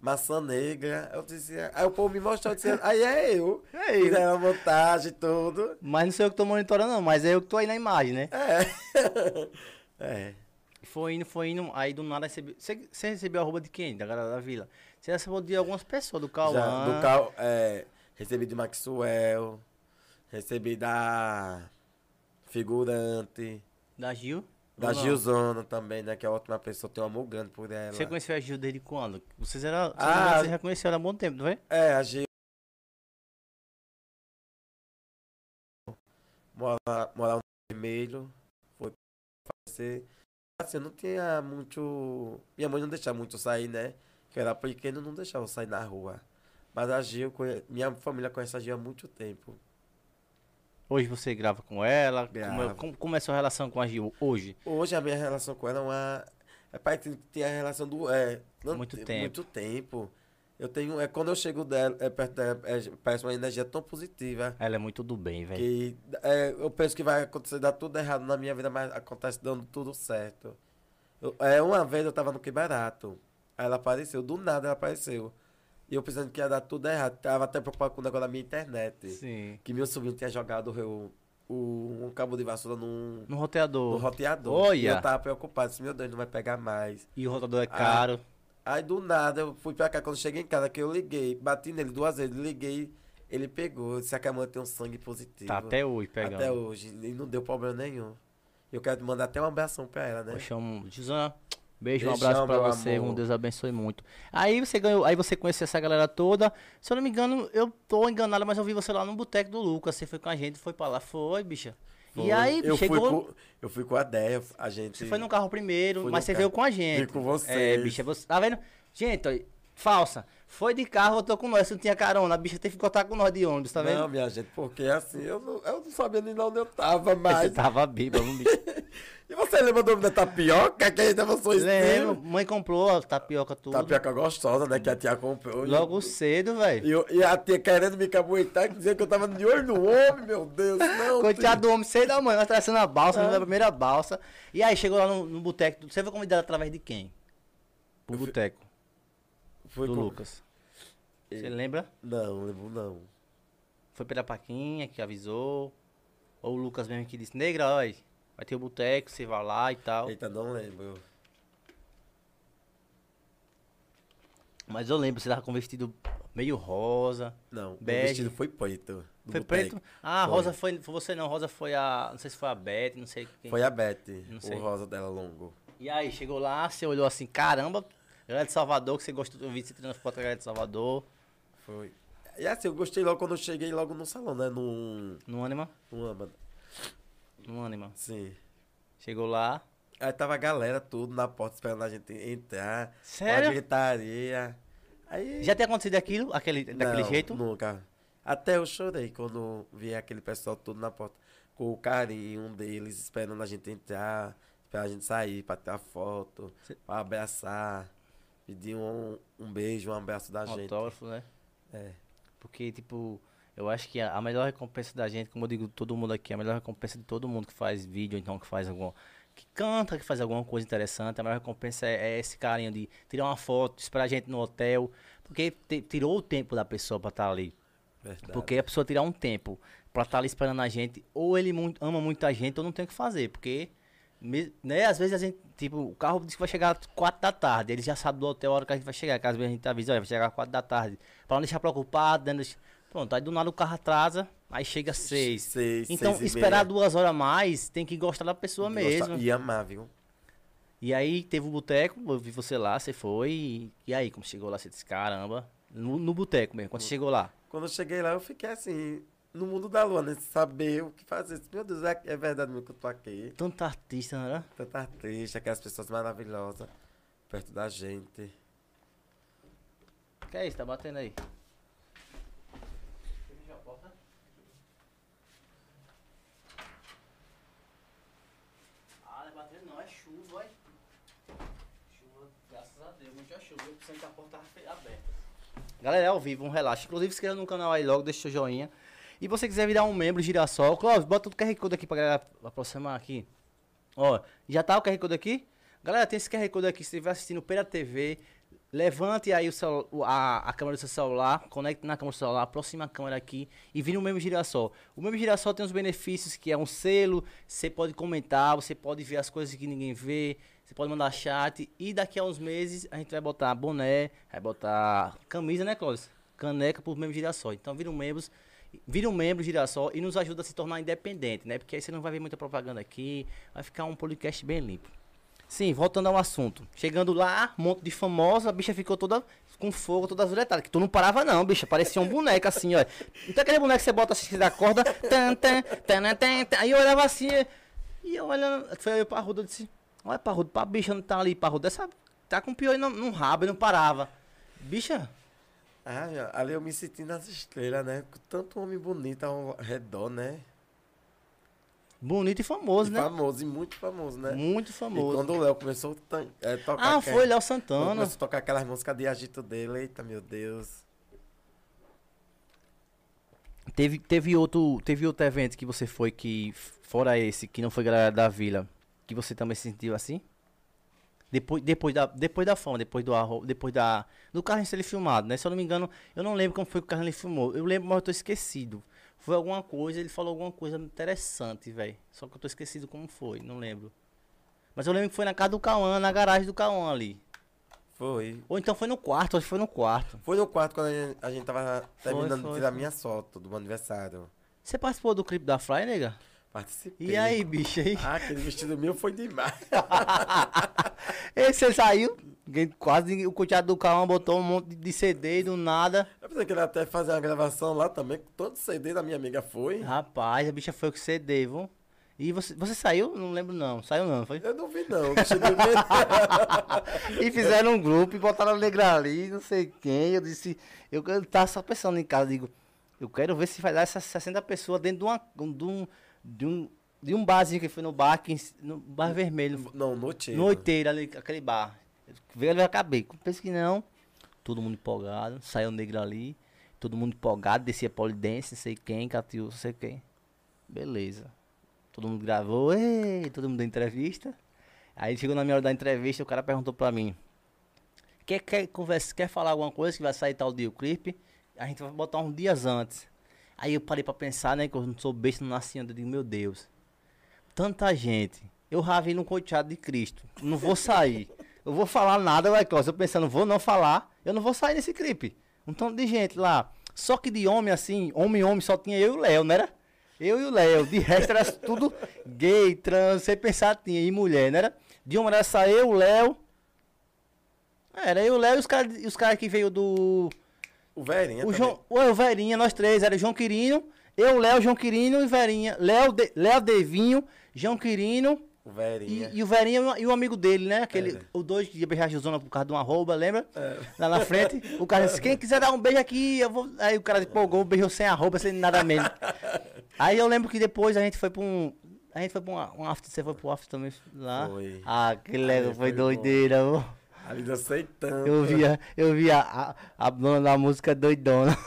Maçã Negra. Eu disse, aí o povo me mostrou, eu disse, aí é eu. É. Fizeram a montagem e tudo. Mas não sei eu que tô monitorando, não. Mas é eu que tô aí na imagem, né? É. é. Foi indo, foi indo. Aí do nada recebi. Você, você recebeu a roupa de quem? Da galera da vila? Você recebeu de algumas pessoas, do Cauã. Já, do cal, é, recebi de Maxwell. Recebi da figurante. Da Gil. Da não? Gilzona também, né? Que é ótima pessoa, tenho um amor grande por ela. Você conheceu a Gil desde quando? Vocês eram. se Ah, não me engano, Você já conheceu ela há bom tempo, não é? É, a Gil. Mora, morava no vermelho. Foi falecer. Assim, eu não tinha muito. Minha mãe não deixava muito sair, né? Que eu era pequeno, não deixava eu sair na rua. Mas a Gil, conhe- minha família conhece a Gil há muito tempo. Hoje você grava com ela. Como, é- como, como é a sua relação com a Gil hoje? Hoje a minha relação com ela é uma. É pai que tem a relação do. É, não Muito tem- tempo. Muito tempo. Eu tenho. É quando eu chego dela, é perto dela, é, parece uma energia tão positiva. Ela é muito do bem, velho. Que é, eu penso que vai acontecer, dar tudo errado na minha vida, mas acontece dando tudo certo. Eu- é, uma vez eu tava no Que Barato. Aí ela apareceu, do nada ela apareceu. E eu pensando que ia dar tudo errado. Tava até preocupado com o negócio da minha internet. Sim. Que meu sobrinho tinha jogado o, o, um cabo de vassoura num, No roteador. no roteador. Olha! E eu tava preocupado, disse, meu Deus, não vai pegar mais. E o roteador é caro. Aí do nada eu fui pra cá, quando cheguei em casa, que eu liguei, bati nele duas vezes, liguei, ele pegou, disse que a mãe tem um sangue positivo. Tá até hoje pegando. Até hoje. E não deu problema nenhum. Eu quero te mandar até uma abração pra ela, né? Eu chamo Gizan. Beijo, um abraço pra meu você, amor. um Deus abençoe muito. Aí você ganhou, aí você conheceu essa galera toda. Se eu não me engano, eu tô enganado, mas eu vi você lá no boteco do Lucas. Você foi com a gente, foi pra lá, foi, bicha. E Foi. aí, eu chegou. Fui com, eu fui com a Deia, a gente. Você foi no carro primeiro, Fui mas você carro. veio com a gente. Vim com vocês. É, bicha, você. Tá vendo? Gente, ó, falsa. Foi de carro, voltou com nós. Você não tinha carona. A bicha teve que voltar com nós de ônibus, tá vendo? Não, minha gente, porque assim, eu não, eu não sabia nem onde eu tava Você mais. tava bêbado, bicho. E você lembra do nome da tapioca? Que ainda você Lembro, mãe comprou a tapioca tudo. Tapioca gostosa, né? Que a tia comprou. Logo cedo, velho. E, e a tia querendo me cabuetar, dizendo que eu tava de olho no homem, meu Deus. Não, Coitado do homem, seis da manhã, nós atravessando a balsa, É. na primeira balsa. E aí chegou lá no, no boteco. Você foi convidado através de quem? Pro boteco Foi do com- Lucas. Você lembra? Não, lembro não. Foi pela Paquinha que avisou. Ou o Lucas mesmo que disse, negra, olha, vai ter o boteco, você vai lá e tal. Eita, não lembro. Mas eu lembro, você tava com vestido meio rosa. Não, Bege. o vestido foi preto. do Foi boteco. preto? Ah, Foi. rosa foi, foi você não, rosa foi a. Não sei se foi a Beth, não sei quem. Foi a Beth, Não o rosa dela longo. E aí, chegou lá, você olhou assim, caramba, galera de Salvador, que você gostou, eu vi você tirando foto com a galera de Salvador, Foi. E assim, eu gostei logo quando eu cheguei logo no salão, né? Num. no Anima, num âmbar. No Anima. Sim. Chegou lá, Aí tava a galera tudo na porta esperando a gente entrar. Sério? Uma gritaria. Aí. já tinha acontecido aquilo, aquele, daquele Não, jeito? Nunca. Até eu chorei quando vi aquele pessoal todo na porta. Com o carinho deles, esperando a gente entrar, esperando a gente sair pra tirar foto, Cê- pra abraçar, pedir um, um beijo, um abraço da Um gente. autógrafo, né? É. Porque, tipo, eu acho que a, a melhor recompensa da gente, como eu digo todo mundo aqui, a melhor recompensa de todo mundo que faz vídeo, então que faz algum. que canta, que faz alguma coisa interessante, a melhor recompensa é, é esse carinho de tirar uma foto, esperar a gente no hotel. Porque te- tirou o tempo da pessoa pra estar ali. Verdade. Porque a pessoa tirar um tempo pra estar ali esperando a gente, ou ele muito, ama muito a gente, ou não tem o que fazer. Porque, né, às vezes a gente, tipo, o carro diz que vai chegar às 4 da tarde, ele já sabe do hotel a hora que a gente vai chegar, que às vezes a gente avisa, olha, vai chegar às 4 da tarde. Pra não deixar preocupado, né, pronto, aí do nada o carro atrasa, aí chega às 6. Seis, Então, seis esperar duas horas a mais, tem que gostar da pessoa mesmo. E amar, viu? E aí teve o boteco, eu vi você lá, você foi, e, e aí, como chegou lá, você disse, caramba, no, no boteco mesmo, quando você chegou lá. Quando eu cheguei lá, eu fiquei assim, no mundo da lua, né? Saber o que fazer. Meu Deus, é, é verdade mesmo que eu tô aqui. Tanto artista, né? Tanta artista, aquelas pessoas maravilhosas perto da gente. Que é isso, tá batendo aí? Ah, não é batendo não, é chuva, olha. Chuva, graças a Deus, a porta aberta. Galera, é ao vivo, um relaxa. Inclusive, se inscreva no canal aí logo, deixa seu joinha. E você quiser virar um membro Girassol, Clóvis, bota o QR Code aqui pra galera aproximar aqui. Ó, já tá o QR Code aqui? Galera, tem esse QR Code aqui, se você estiver assistindo pela TV, levante aí o o- a, a câmera do seu celular, conecte na câmera do celular, aproxima a câmera aqui e vira o mesmo girassol. O mesmo girassol tem os benefícios que é um selo, você pode comentar, você pode ver as coisas que ninguém vê, você pode mandar chat e daqui a uns meses a gente vai botar boné, vai botar camisa, né, Clóvis? Caneca pro mesmo girassol. Então vira um membro, vira um membro girassol e nos ajuda a se tornar independente, né? Porque aí você não vai ver muita propaganda aqui, vai ficar um podcast bem limpo. Sim, voltando ao assunto. Chegando lá, um monte de famosa, a bicha ficou toda com fogo, toda azuletada. Que tu não parava, não, bicha. Parecia um boneco assim, ó. Então aquele boneco que você bota assim da corda. Tan, tan, tan, tan, tan, aí eu olhava assim. E eu olhando. Foi eu pra Ruda, eu disse: Olha, Parrudo, pra bicha não tá ali, Parrudo. Essa tá com pior no, no rabo e não parava. Bicha, Ah, ali eu me senti nas estrelas, né? Com tanto homem bonito ao redor, né? bonito e famoso, E né? famoso, e muito famoso, né? Muito E famoso. quando o Léo começou a é, tocar. Ah, aquela- foi Léo Santana. Começou a tocar aquelas músicas de agito dele. Eita, meu Deus. Teve, teve, outro, teve outro evento que você foi que, fora esse, que não foi galera da vila, que você também se sentiu assim? Depois, depois, da, depois da fama, depois do arro, depois da. Do Carlinhos ele filmado, né? Se eu não me engano, eu não lembro como foi que o Carlinhos filmou. Eu lembro, mas eu tô esquecido. Foi alguma coisa, ele falou alguma coisa interessante, velho. Só que eu tô esquecido como foi, não lembro. Mas eu lembro que foi na casa do Cauã, na garagem do Cauã ali. Foi. Ou então foi no quarto, acho que foi no quarto. Foi no quarto quando a gente, a gente tava terminando foi, de tirar foi. minha foto do meu aniversário. Você participou do clipe da Fly, nega? Participei. E aí, bicho, aí? Ah, aquele vestido meu foi demais. Esse você saiu, quase o coteado do Calma botou um monte de CD e do nada. Eu pensei que ele ia até fazer uma gravação lá também, com todo CD da minha amiga foi. Rapaz, a bicha foi com CD, viu? E você, você saiu? Não lembro não. Saiu não, foi? Eu não vi não, meu. E fizeram um grupo e botaram o Negra ali, não sei quem. Eu disse, eu, eu tava só pensando em casa, digo, eu quero ver se vai dar essas 60 pessoas dentro de, uma, de, um, de, um, de um barzinho que foi no bar, aqui, em- no bar vermelho, Não, noite. noiteiro ali, aquele bar. Veio ali, eu acabei. Penso que não. Todo mundo empolgado, saiu o Negra ali, todo mundo empolgado, descia polidense, não sei quem, Catiu, não sei quem. Beleza. Todo mundo gravou, ei, todo mundo deu entrevista. Aí chegou na minha hora da entrevista, o cara perguntou pra mim: Quer, quer, conversa, quer falar alguma coisa que vai sair tal dia o clipe? A gente vai botar uns dias antes. Aí eu parei pra pensar, né? Que eu não sou besta, não nasci ainda. Eu digo, meu Deus, tanta gente. Eu ravei no coiteado de Cristo. Não vou sair. Eu vou falar nada, vai, Cláudio. Eu pensando, vou não falar. Eu não vou sair nesse clipe. Um tanto de gente lá. Só que de homem assim, homem, homem, só tinha eu e o Léo, não era? Eu e o Léo. De resto era tudo gay, trans, sem pensar tinha. E mulher, não era? De homem era só eu, o Léo. Era eu, o Léo e os caras cara que veio do. O velhinho O. João, o Verinha, nós três, era João Quirino, eu, Léo, João Quirino e Verinha. Léo, de, Léo Devinho, João Quirino O e, velhinho. e o Verinha e o amigo dele, né? Aquele, É. o dois que ia beijar a Josona por causa de uma rouba, lembra? É. Lá na frente, o cara disse, quem quiser dar um beijo aqui, eu vou. Aí o cara empolgou, beijou sem a roupa, sem nada mesmo. Aí eu lembro que depois a gente foi pra um. A gente foi pra um, um after, você foi pro after também lá? Foi. Ah, aquele Aí foi, foi bom. doideira, ô. Ali dancei tanto. Eu via, eu via a, a dona da música doidona.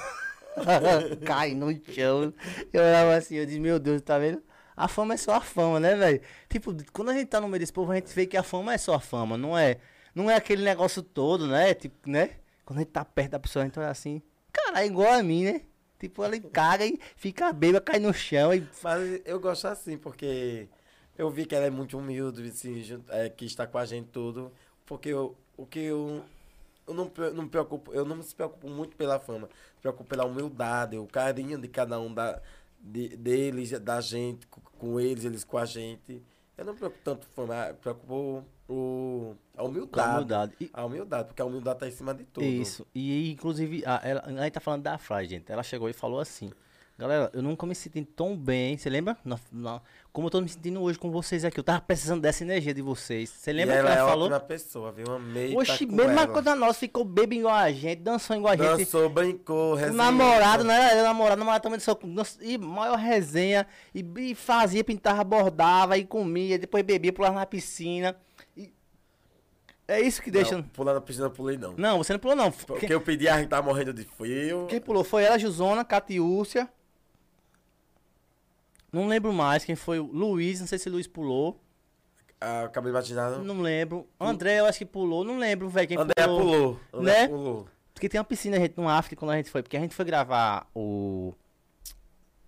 Cai no chão. Eu olhava assim, eu disse, meu Deus, tá vendo? A fama é só a fama, né, velho? Tipo, quando a gente tá no meio desse povo, a gente vê que a fama é só a fama, não é? Não é aquele negócio todo, né? Tipo, né? Quando a gente tá perto da pessoa, a gente olha assim, cara, é igual a mim, né? Tipo, ela caga e fica bêbada, cai no chão e. Mas eu gosto assim, porque eu vi que ela é muito humilde, assim, é, que está com a gente tudo. Porque eu, o que eu. Eu não, não me preocupo, eu não me preocupo muito pela fama. Me preocupo pela humildade, o carinho de cada um da, de, deles, da gente, com, eles, eles com a gente. Eu não me preocupo tanto com fama, eu me preocupo o, a humildade. A humildade. E- A humildade, porque a humildade tá em cima de tudo. Isso. E inclusive, a, ela, a gente tá falando da Fry, gente. Ela chegou e falou assim. Galera, eu nunca me senti tão bem. Você lembra? Na- na- como eu tô me sentindo hoje com vocês aqui. Eu tava precisando dessa energia de vocês. Você E lembra que ela ela é falou? ótima pessoa, viu? Amei Oxi, tá com mesma ela. coisa nossa. Ficou bebendo igual a gente, dançou igual a gente. Dançou, brincou, O resenhou. namorado, eu, namorado, namorado também dançou. E maior resenha. E, e fazia, pintava, bordava, e comia. Depois bebia, pulava na piscina. É isso que deixa. Não, pular na piscina eu pulei não. Não, você não pulou, não. Porque Quem, eu pedi a gente tava morrendo de frio. quem pulou foi ela, Jusona, Catiúcia. Não lembro mais quem foi. o Luiz, não sei se o Luiz pulou. Ah, acabei imaginando. Não lembro. André, eu acho que pulou. Não lembro, velho, quem André pulou. pulou. André Né? pulou. Porque tem uma piscina, gente, no after quando a gente foi. Porque a gente foi gravar o.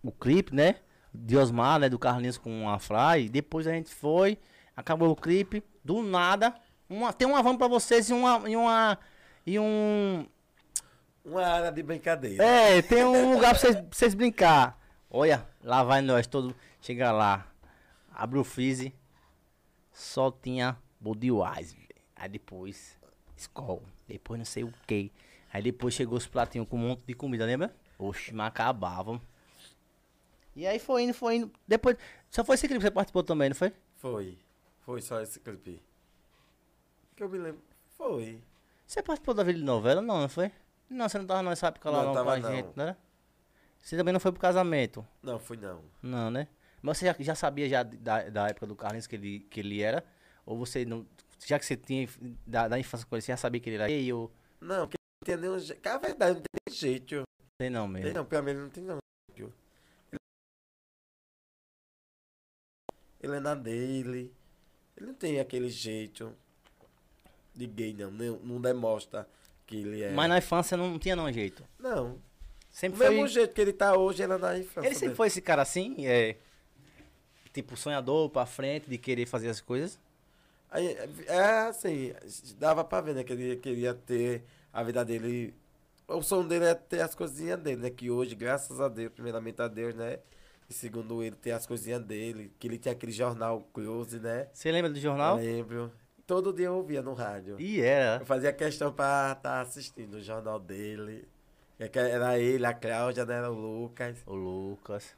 O clipe, né? De Osmar, né? Do Carlinhos com a Fly. Depois a gente foi. Acabou o clipe. Do nada. Uma, tem uma van pra vocês e uma. E uma. E um. Uma área de brincadeira. É, tem um lugar pra vocês, pra vocês brincar. Olha, lá vai nós, todo. Chega lá. Abre o freezer. Só tinha Budweiser. Aí depois, Skol. Depois não sei o que. Aí depois chegou os pratinhos com um monte de comida, lembra? Oxe, mas acabavam. E aí foi indo, foi indo. Depois. Só foi esse clipe que você participou também, não foi? Foi. Foi só esse clipe. Que eu me lembro. Foi. Você participou da Vila de Novela? Não, não foi? Não, você não tava nessa época lá Não, não, com tava a não. gente, né? Você também não foi pro casamento? Não, fui não. Não, né? Mas você já, já sabia já da, da época do Carlinhos que ele, que ele era? Ou você não. Já que você tinha da, da infância com ele, você já sabia que ele era gay ou. Não, porque não tem nenhum jeito. Que a verdade não tem nem jeito. Sei não Tem mesmo. não, pra mim ele não tem não. Ele- Ele é na dele. Ele não tem aquele jeito de gay, não. Não, não demonstra que ele é. Mas na infância não tinha não jeito. Não. Do Sempre mesmo foi. jeito que ele tá hoje, ele na infância. Ele sempre dele. foi esse cara assim, é. Tipo, sonhador pra frente, de querer fazer as coisas. Aí, é assim, dava pra ver, né? Que ele queria ter a vida dele. O sonho dele é ter as coisinhas dele, né? Que hoje, graças a Deus, primeiramente a Deus, né? E segundo ele, tem as coisinhas dele. Que ele tinha aquele jornal Close, né? Você lembra do jornal? Eu lembro. Todo dia eu ouvia no rádio. E era. Eu fazia questão pra estar assistindo o jornal dele. É que Era ele, a Cláudia, né? Era o Lucas. O Lucas.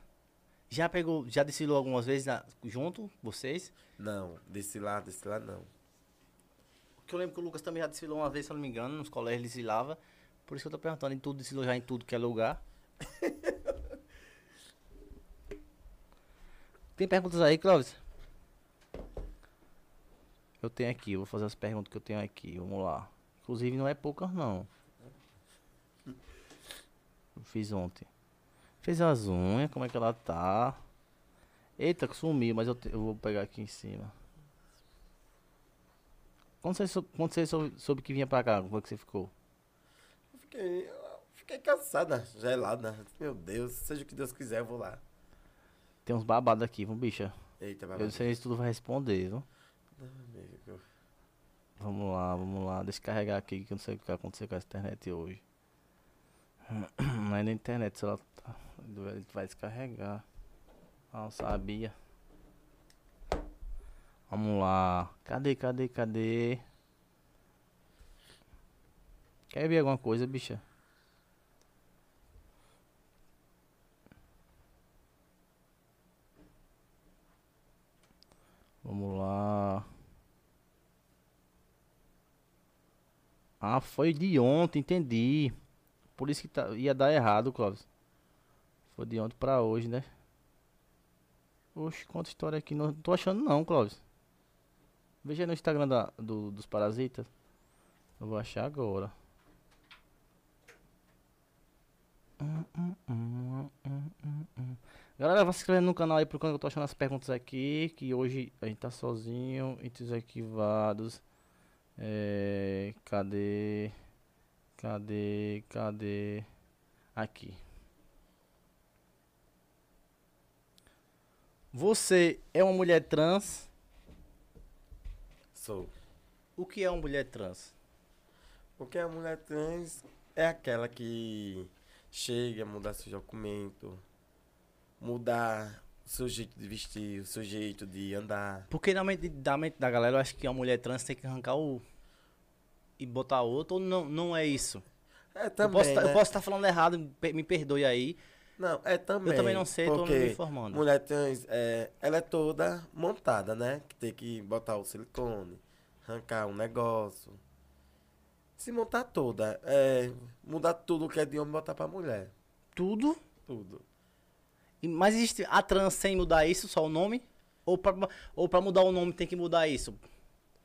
Já pegou, já desfilou algumas vezes na- junto, vocês? Não, desse lado, desse lado não. Porque eu lembro que o Lucas também já desfilou uma vez, se eu não me engano, nos colégios ele desfilava. Por isso que eu tô perguntando, em tudo, desfilou já em tudo que é lugar. Tem perguntas aí, Clóvis? Eu tenho aqui, eu vou fazer as perguntas que eu tenho aqui, vamos lá. Inclusive não é poucas não. Eu fiz ontem. Fez as unhas, como é que ela tá? Eita, sumiu, mas eu, te- eu vou pegar aqui em cima. Quando você, sou- quando você soube, soube que vinha pra cá, como é que você ficou? Eu fiquei, eu fiquei cansada, gelada. Meu Deus, seja o que Deus quiser, eu vou lá. Tem uns babados aqui, vamos, bicha. Eita, Eu babado. não sei se tudo vai responder, viu? Amigo. Vamos lá, vamos lá. Deixa eu carregar aqui que eu não sei o que vai acontecer com essa internet hoje. Não é na internet, se ela tá. Ele vai descarregar. Não sabia. Vamos lá. Cadê, cadê, cadê? Quer ver alguma coisa, bicha? Vamos lá. Ah, foi de ontem, entendi. Por isso que tá- ia dar errado, Clóvis. Foi de ontem pra hoje, né? Oxe, conta história aqui. Não tô achando não, Clóvis. Veja no Instagram da- do- dos parasitas. Eu vou achar agora. Galera, vai se inscrevendo no canal aí por quando eu tô achando as perguntas aqui. Que hoje a gente tá sozinho. Entre os arquivados. É, cadê? Cadê? Cadê? Aqui. Você é uma mulher trans? Sou. O que é uma mulher trans? Porque a mulher trans é aquela que chega a mudar seu documento, mudar o seu jeito de vestir, o seu jeito de andar. Porque na mente da, mente da galera, eu acho que a mulher trans tem que arrancar o. e botar outro, ou não, não é isso? É eu também, posso tá- né? eu posso estar falando errado, me per- me perdoe aí. Não, é também. Eu também não sei, tô porque me informando. mulher trans, é, ela é toda montada, né? Que tem que botar o silicone, arrancar um negócio. Se montar toda, é, mudar tudo que é de homem botar pra mulher. Tudo. Tudo. E- Mas existe a trans sem mudar isso, só o nome? Ou pra, ou pra mudar o nome tem que mudar isso?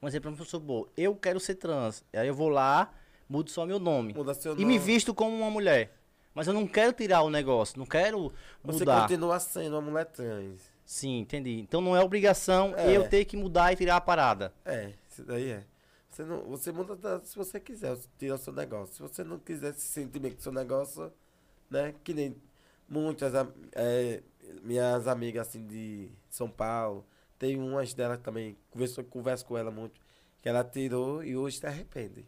Um exemplo, vamos supor, eu quero ser trans. Aí eu vou lá, mudo só meu nome. Muda seu E nome. me visto como uma mulher. Mas eu não quero tirar o negócio, não quero Você mudar. continua sendo uma mulher trans. Sim, entendi. Então não é obrigação É. eu ter que mudar e tirar a parada. É, isso daí é. Você, não, você muda da- se você quiser, tira o seu negócio. Se você não quiser se sentir bem com o seu negócio, né? Que nem muitas é, minhas amigas assim de São Paulo, tem umas delas também, converso, converso com ela muito, que ela tirou e hoje se arrepende.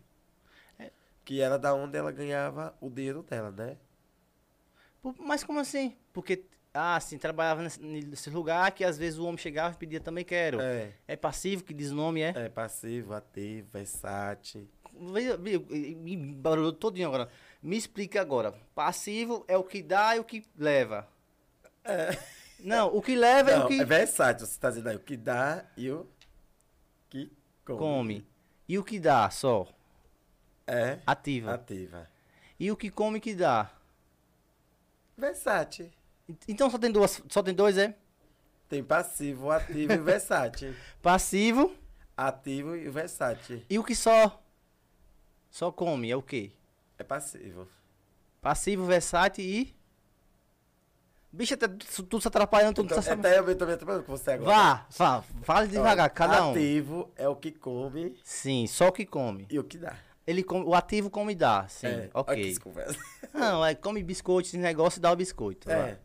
É. Que era da onde ela ganhava o dinheiro dela, né? Mas como assim? Porque, ah, sim, trabalhava nesse, nesse lugar que às vezes o homem chegava e pedia também quero. É, É, passivo que diz o nome, é? é passivo, ativo, versátil. Me barulhou todinho agora. Me explica agora. Passivo é o que dá e o que leva. Não, o que leva é Não, o que é versátil, você tá dizendo aí, o que dá e o que come. come. E o que dá só? É, Ativa. ativa. E o que come que dá? Versátil. Então só tem duas, só tem dois, é? Tem passivo, ativo e versátil. Passivo Ativo e versátil. e o que só só come é o quê? É passivo. Passivo, versátil e Bicho, tá tudo se atrapalhando, tudo Então, se até eu também tô falando com você agora. Vá, vá, fale devagar, Ó, cada um. Ativo é o que come Sim, só o que come. e o que dá. Ele come, o ativo come e dá, sim, é, olha ok. Não, é come biscoito, esse negócio e dá o biscoito. É. vai.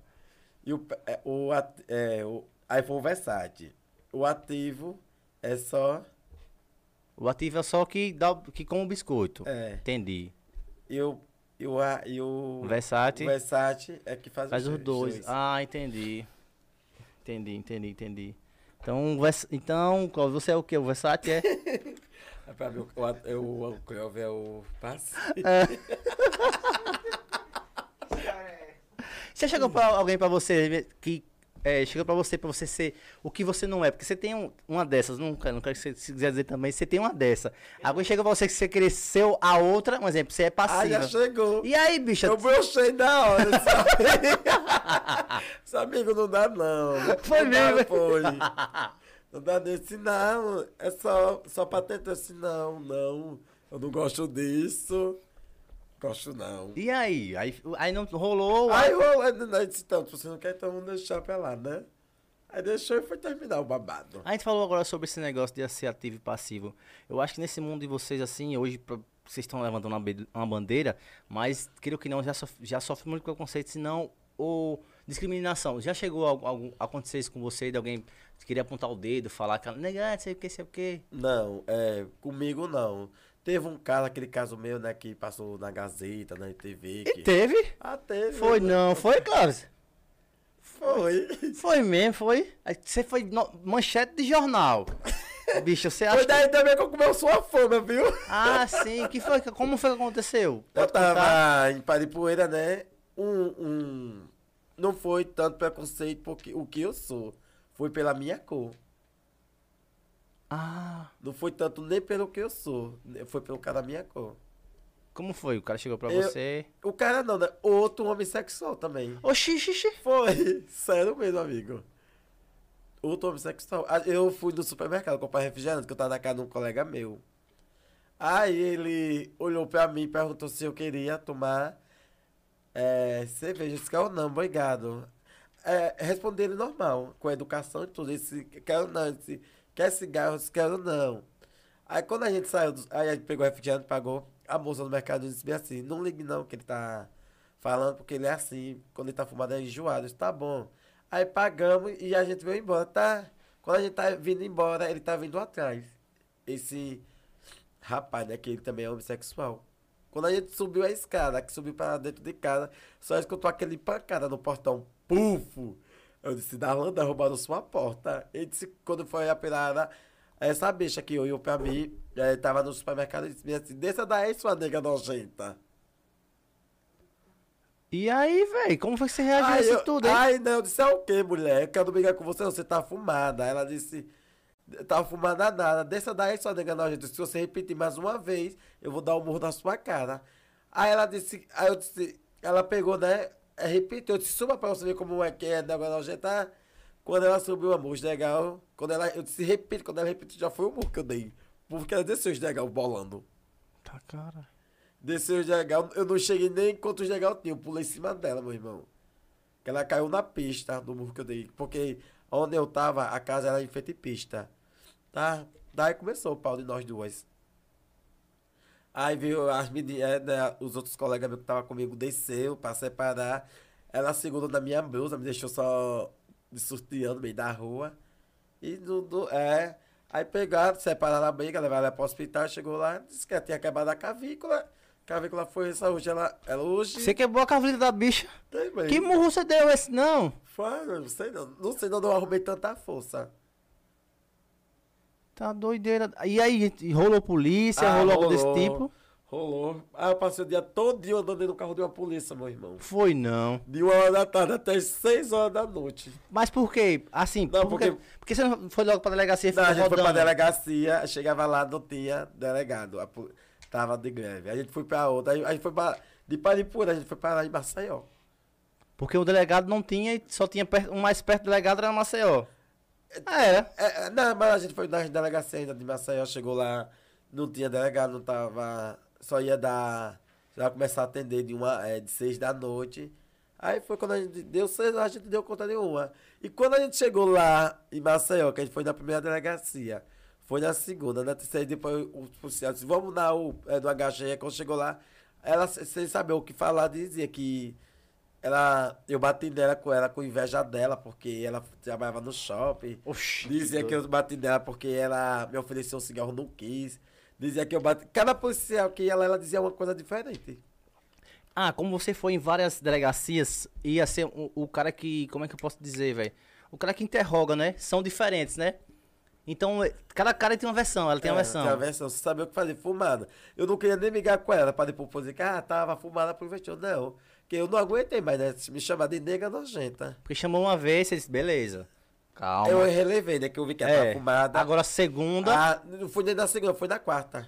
E o, é, o, é, o iPhone versátil. O ativo é só. O ativo é só que dá o- que come o biscoito. É. Entendi. E o. E o, e o, o versátil é que faz, faz os dois. dois. Ah, entendi. Entendi, entendi, entendi. Então, Vers- então você é o quê? O Versace é? É pra mim, o, o, o Clóvis é o parceiro. Você chegou pra alguém pra você que é, chegou pra você pra você ser o que você não é, porque você tem um- uma dessas, não, não quero que você se quiser dizer também, você tem uma dessa. Alguém chega pra você que você cresceu a outra, um exemplo, você é Ah, já passiva. chegou. e aí, bicha? Eu brochei na hora, sabe? Esse amigo não dá, não. Foi não dá, mesmo? Foi. Não dá desse, não. É só, só pra tentar assim, não, não. Eu não gosto disso. Gosto, não. E aí? Aí, aí não rolou. Aí eu, eu disse, então, se você não quer, então vamos deixar pra lá, né? Aí deixou e foi terminar o babado. A gente falou agora sobre esse negócio de ser ativo e passivo. Eu acho que nesse mundo de vocês, assim, hoje vocês estão levantando uma, bandeira, mas creio que não, já, sof já sofre muito preconceito, senão ou discriminação. Já chegou a, algum- a acontecer isso com você, de alguém que queria apontar o dedo, falar que negante, sei o que, sei o que. Não, é, comigo não. Teve um cara, aquele caso meu, né, que passou na Gazeta, na TV. E Que... teve? Ah, teve. Foi né? não, foi, Cláudio? Foi. Foi mesmo, foi. Você foi no- manchete de jornal. Bicho, você Foi acha que... daí também que eu comeu sua fome, viu? Ah, sim. Que foi, que- como foi que aconteceu? Eu Pode contar? tava em Paripoeira, né? Um, um. Não foi tanto preconceito porque o que eu sou. Foi pela minha cor. Ah, Não foi tanto nem pelo que eu sou. né? Foi pelo cara da minha cor. como foi? O cara chegou pra Eu- você... O cara não, né? Outro homem sexual também. Oxi, xixi. Foi. Sério mesmo, amigo. Outro homem sexual. Ah, Eu fui no supermercado comprar refrigerante, que eu tava na casa de um colega meu. Aí ele olhou pra mim e perguntou se eu queria tomar é, cerveja. Eu disse que eu não, obrigado. É, respondi ele normal, com educação e tudo. Ele disse, quero não. Ele disse, quer cigarro? Eu quero não. Aí quando a gente saiu, do- aí a gente pegou o refrigerante, pagou. A moça do mercado disse bem assim, não ligue não que ele tá falando, porque ele é assim, quando ele tá fumado é enjoado. Disse, tá bom. Aí pagamos e a gente veio embora, tá? Quando a gente tá vindo embora, ele tá vindo atrás. Esse rapaz, né, que ele também é homossexual. Quando a gente subiu a escada, que subiu para dentro de casa, só escutou aquele pancada no portão. Pufo! Eu disse, Darlanda, roubaram sua porta. Ele disse, quando foi a pirada, essa bicha que olhou pra mim, eh, tava no supermercado e disse assim, desça daí, sua nega nojenta. E aí, velho, como foi que você reagiu a Aí isso tudo, hein? Ai, não, eu disse, é o quê, mulher? Eu quero brigar com você, você tá fumada. Ela disse, tá fumada nada, desça daí, sua nega nojenta. Se você repetir mais uma vez, eu vou dar um murro na sua cara. Aí ela disse, aí eu disse, ela pegou, né, repetiu, eu disse, suba pra você ver como é que é nega nojenta. Quando ela subiu a murro, legal, quando ela, eu disse, repite, quando ela repetiu, já foi o murro que eu dei. Porque ela desceu os legal bolando. Tá, cara. Desceu os legal, eu não cheguei nem quantos legal tinha, eu pulei em cima dela, meu irmão. Que ela caiu na pista do murro que eu dei. Porque onde eu tava, a casa era em frente à pista. Tá? Daí começou o pau de nós duas. Aí viu as meninas, né, os outros colegas meus que estavam comigo desceu pra separar. Ela segurou na minha blusa, me deixou só de sorteando no meio da rua. E no- é. Aí pegaram, separaram a briga, levaram ela pro hospital, chegou lá, disse que ela tinha quebrado a cavícula. A cavícula foi essa hoje, ela, ela hoje. Você quebrou a cavalita da bicha. Tem. Que murro você deu esse? Não. Foi, não sei não. Não sei, não, não arrumei tanta força. Tá doideira. E aí, rolou polícia, Ah, rolou algo desse tipo? Rolou. Ah, eu passei o dia todo dia andando do carro de uma polícia, meu irmão. Foi não. De uma hora da tarde até as seis horas da noite. Mas por quê? Assim, Não, por porque- porque você não foi logo pra delegacia e Não, a gente foi pra rodando? delegacia, chegava lá, não tinha delegado. A Tava de greve. A gente foi pra outra. aí A gente foi pra. De Paripura, a gente foi pra lá em Maceió. Porque o delegado não tinha só tinha o mais perto do delegado era Maceió. Ah. É, é, não, mas a gente foi na delegacia ainda de Maceió, chegou lá, não tinha delegado, não tava. Só ia dar. Já começar a atender de, uma, é, de seis da noite. Aí foi quando a gente deu seis, a gente deu conta nenhuma. E quando a gente chegou lá em Maceió, que a gente foi na primeira delegacia, foi na segunda, na terceira, depois o policial disse, vamos na U, é, do HG, quando chegou lá, ela, sem saber o que falar, dizia que ela, eu bati nela com ela com inveja dela, porque ela trabalhava no shopping. Oxi. Dizia que eu bati nela porque ela me ofereceu um cigarro, não quis. Dizia que eu bati. Cada policial que ia lá, ela dizia uma coisa diferente. Ah, como você foi em várias delegacias, ia ser o, o cara que. Como é que eu posso dizer, velho? o cara que interroga, né? São diferentes, né? Então, é, cada cara tem uma versão, ela tem uma É, versão. Tem uma versão, você sabia o que fazer, fumada. Eu não queria nem ligar com ela pra depois dizer que, ah, tava fumada pro investir. Não, porque eu não aguentei mais, né? Me chamar de nega nojenta. Porque chamou uma vez, você disse, beleza. Calma. Eu relevei, né? Que eu vi que ela É, tava fumada. Agora segunda. Ah, não foi nem na segunda, foi na quarta.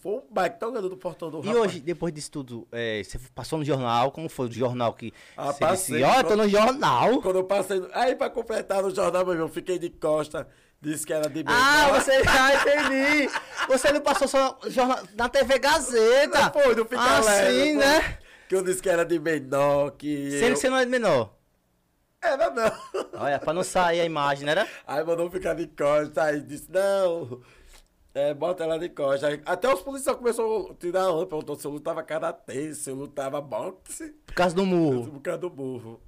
Foi um tão grande do portão do e rapaz. hoje, depois disso tudo, é, você passou no jornal, como foi o jornal que Ah, você passei. disse, ó, tô no jornal. Quando eu passei. Aí, pra completar no jornal, meu irmão, fiquei de costa. Disse que era de Ah, menor. você já entendi. Você não passou só jornal, na TV Gazeta. Não foi, não fica ah, leve, sim, pô. né? Que eu disse que era de menor, que. Sendo eu... que você não é de menor. Era não. Olha, pra não sair a imagem, né? Aí mandou ficar de costa, aí disse, não, é, bota ela de costa. Até os policiais começaram a tirar onda, perguntou se eu lutava karatê, se eu lutava boxe, Por causa do murro. por causa do burro.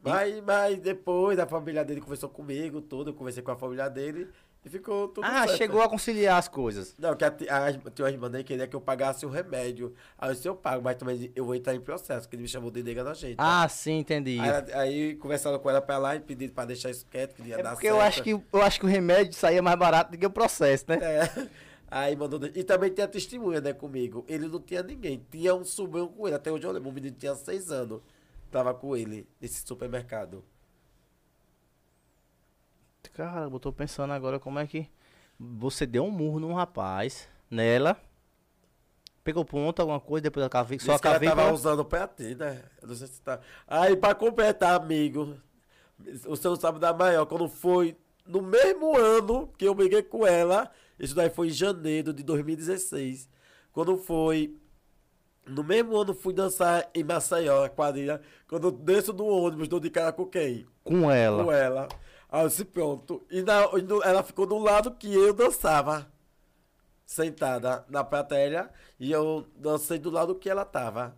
Mas, mas depois a família dele conversou comigo, tudo, eu conversei com a família dele e ficou tudo Ah, certo. chegou a conciliar as coisas. Não, que a, a, tinha uma irmã dele que queria que eu pagasse o remédio. Aí eu disse, eu pago, mas também eu vou entrar em processo, que ele me chamou de nega da gente. Ah, sim, entendi. Aí, aí conversaram com ela pra lá e pediram pra deixar isso quieto, que ia É dar porque eu certo. acho, que, eu acho que o remédio saía mais barato do que o processo, né? É. Aí mandou. E também tem a testemunha, né, comigo. Ele não tinha ninguém. Tinha um sobrinho com ele. Até hoje eu lembro. O menino tinha seis anos. Tava com ele nesse supermercado. Cara, eu tô pensando agora como é que você deu um murro num rapaz, nela, pegou ponta, alguma coisa, depois a cavícula, só a ela tava usando pra ti, né? Eu não sei se tá. Aí, pra completar, amigo. O senhor sabe da maior. Quando foi no mesmo ano que eu briguei com ela. Isso daí foi em janeiro de 2016. Quando foi. No mesmo ano fui dançar em Maceió, a quadrilha. Quando eu desço do ônibus, dou de cara com quem? Com ela. com ela. Aí eu disse, pronto. E, na, ela ficou do lado que eu dançava. Sentada na plateia. E eu dancei do lado que ela tava.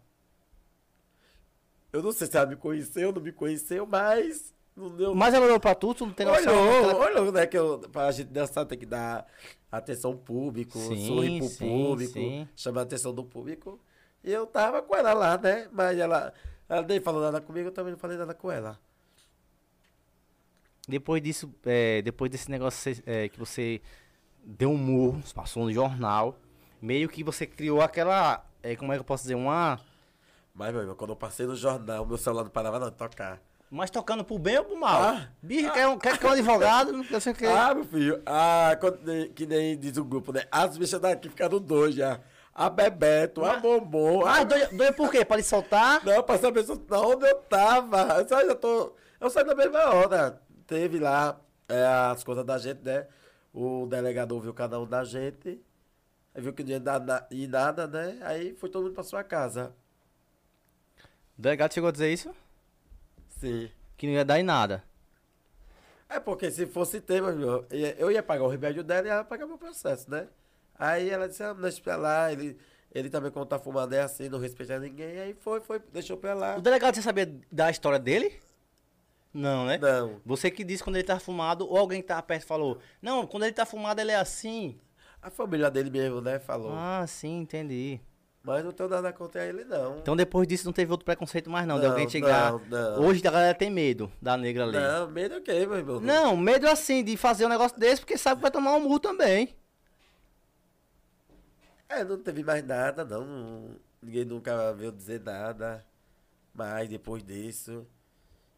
Eu não sei se ela me conheceu ou não me conheceu, mas. Não deu. Mas ela olhou pra tu, tu não tem noção. olhou, Ela- olhou, né? Que eu, pra gente dançar tem que dar atenção público, Sim, sorrir pro sim, público, sim. chamar a atenção do público. E eu tava com ela lá, né? Mas ela, ela nem falou nada comigo, eu também não falei nada com ela. Depois disso, é, depois desse negócio é, que você deu um murro, passou no jornal, meio que você criou aquela, é, como é que eu posso dizer, uma... Mas, meu irmão, quando eu passei no jornal, meu celular não parava não de tocar. Mas tocando pro bem ou pro mal? Ah. Bicho, quer, um, quer que um advogado, não sei o que. Ah, meu filho, ah, que nem diz o grupo, né? As bichas daqui ficaram dois já. A Bebeto, a Mas- Bombom. Ah, a... doido, doido por quê? Pra lhe soltar? Não, pra saber se eu- onde eu tava. Eu só- eu tô. Eu saí na mesma hora. Teve lá é, as coisas da gente, né? O delegado ouviu cada um da gente. Viu que não ia dar na- e nada, né? Aí foi todo mundo pra sua casa. O delegado chegou a dizer isso? Sim. Que não ia dar em nada. É porque se fosse ter, meu eu ia pagar o remédio dela e ela ia pagar meu processo, né? Aí ela disse, ah, deixa pra lá, ele, ele também quando tá fumando é assim, não respeita ninguém, aí foi, foi, deixou pra lá. O delegado já sabia da história dele? Não, né? Não. Você que disse quando ele tá fumado, ou alguém que tava perto falou, não, quando ele tá fumado ele é assim. A família dele mesmo, né, falou. Ah, sim, entendi. Mas não tenho nada contra ele, não. Então depois disso não teve outro preconceito mais não, de Não, alguém chegar. não, não. Hoje a galera tem medo da negra ali. Não, medo o quê, meu irmão? Não, medo assim de fazer um negócio desse porque sabe que vai tomar um murro também. É, não teve mais nada, não. não- Ninguém nunca veio dizer nada. Mas depois disso,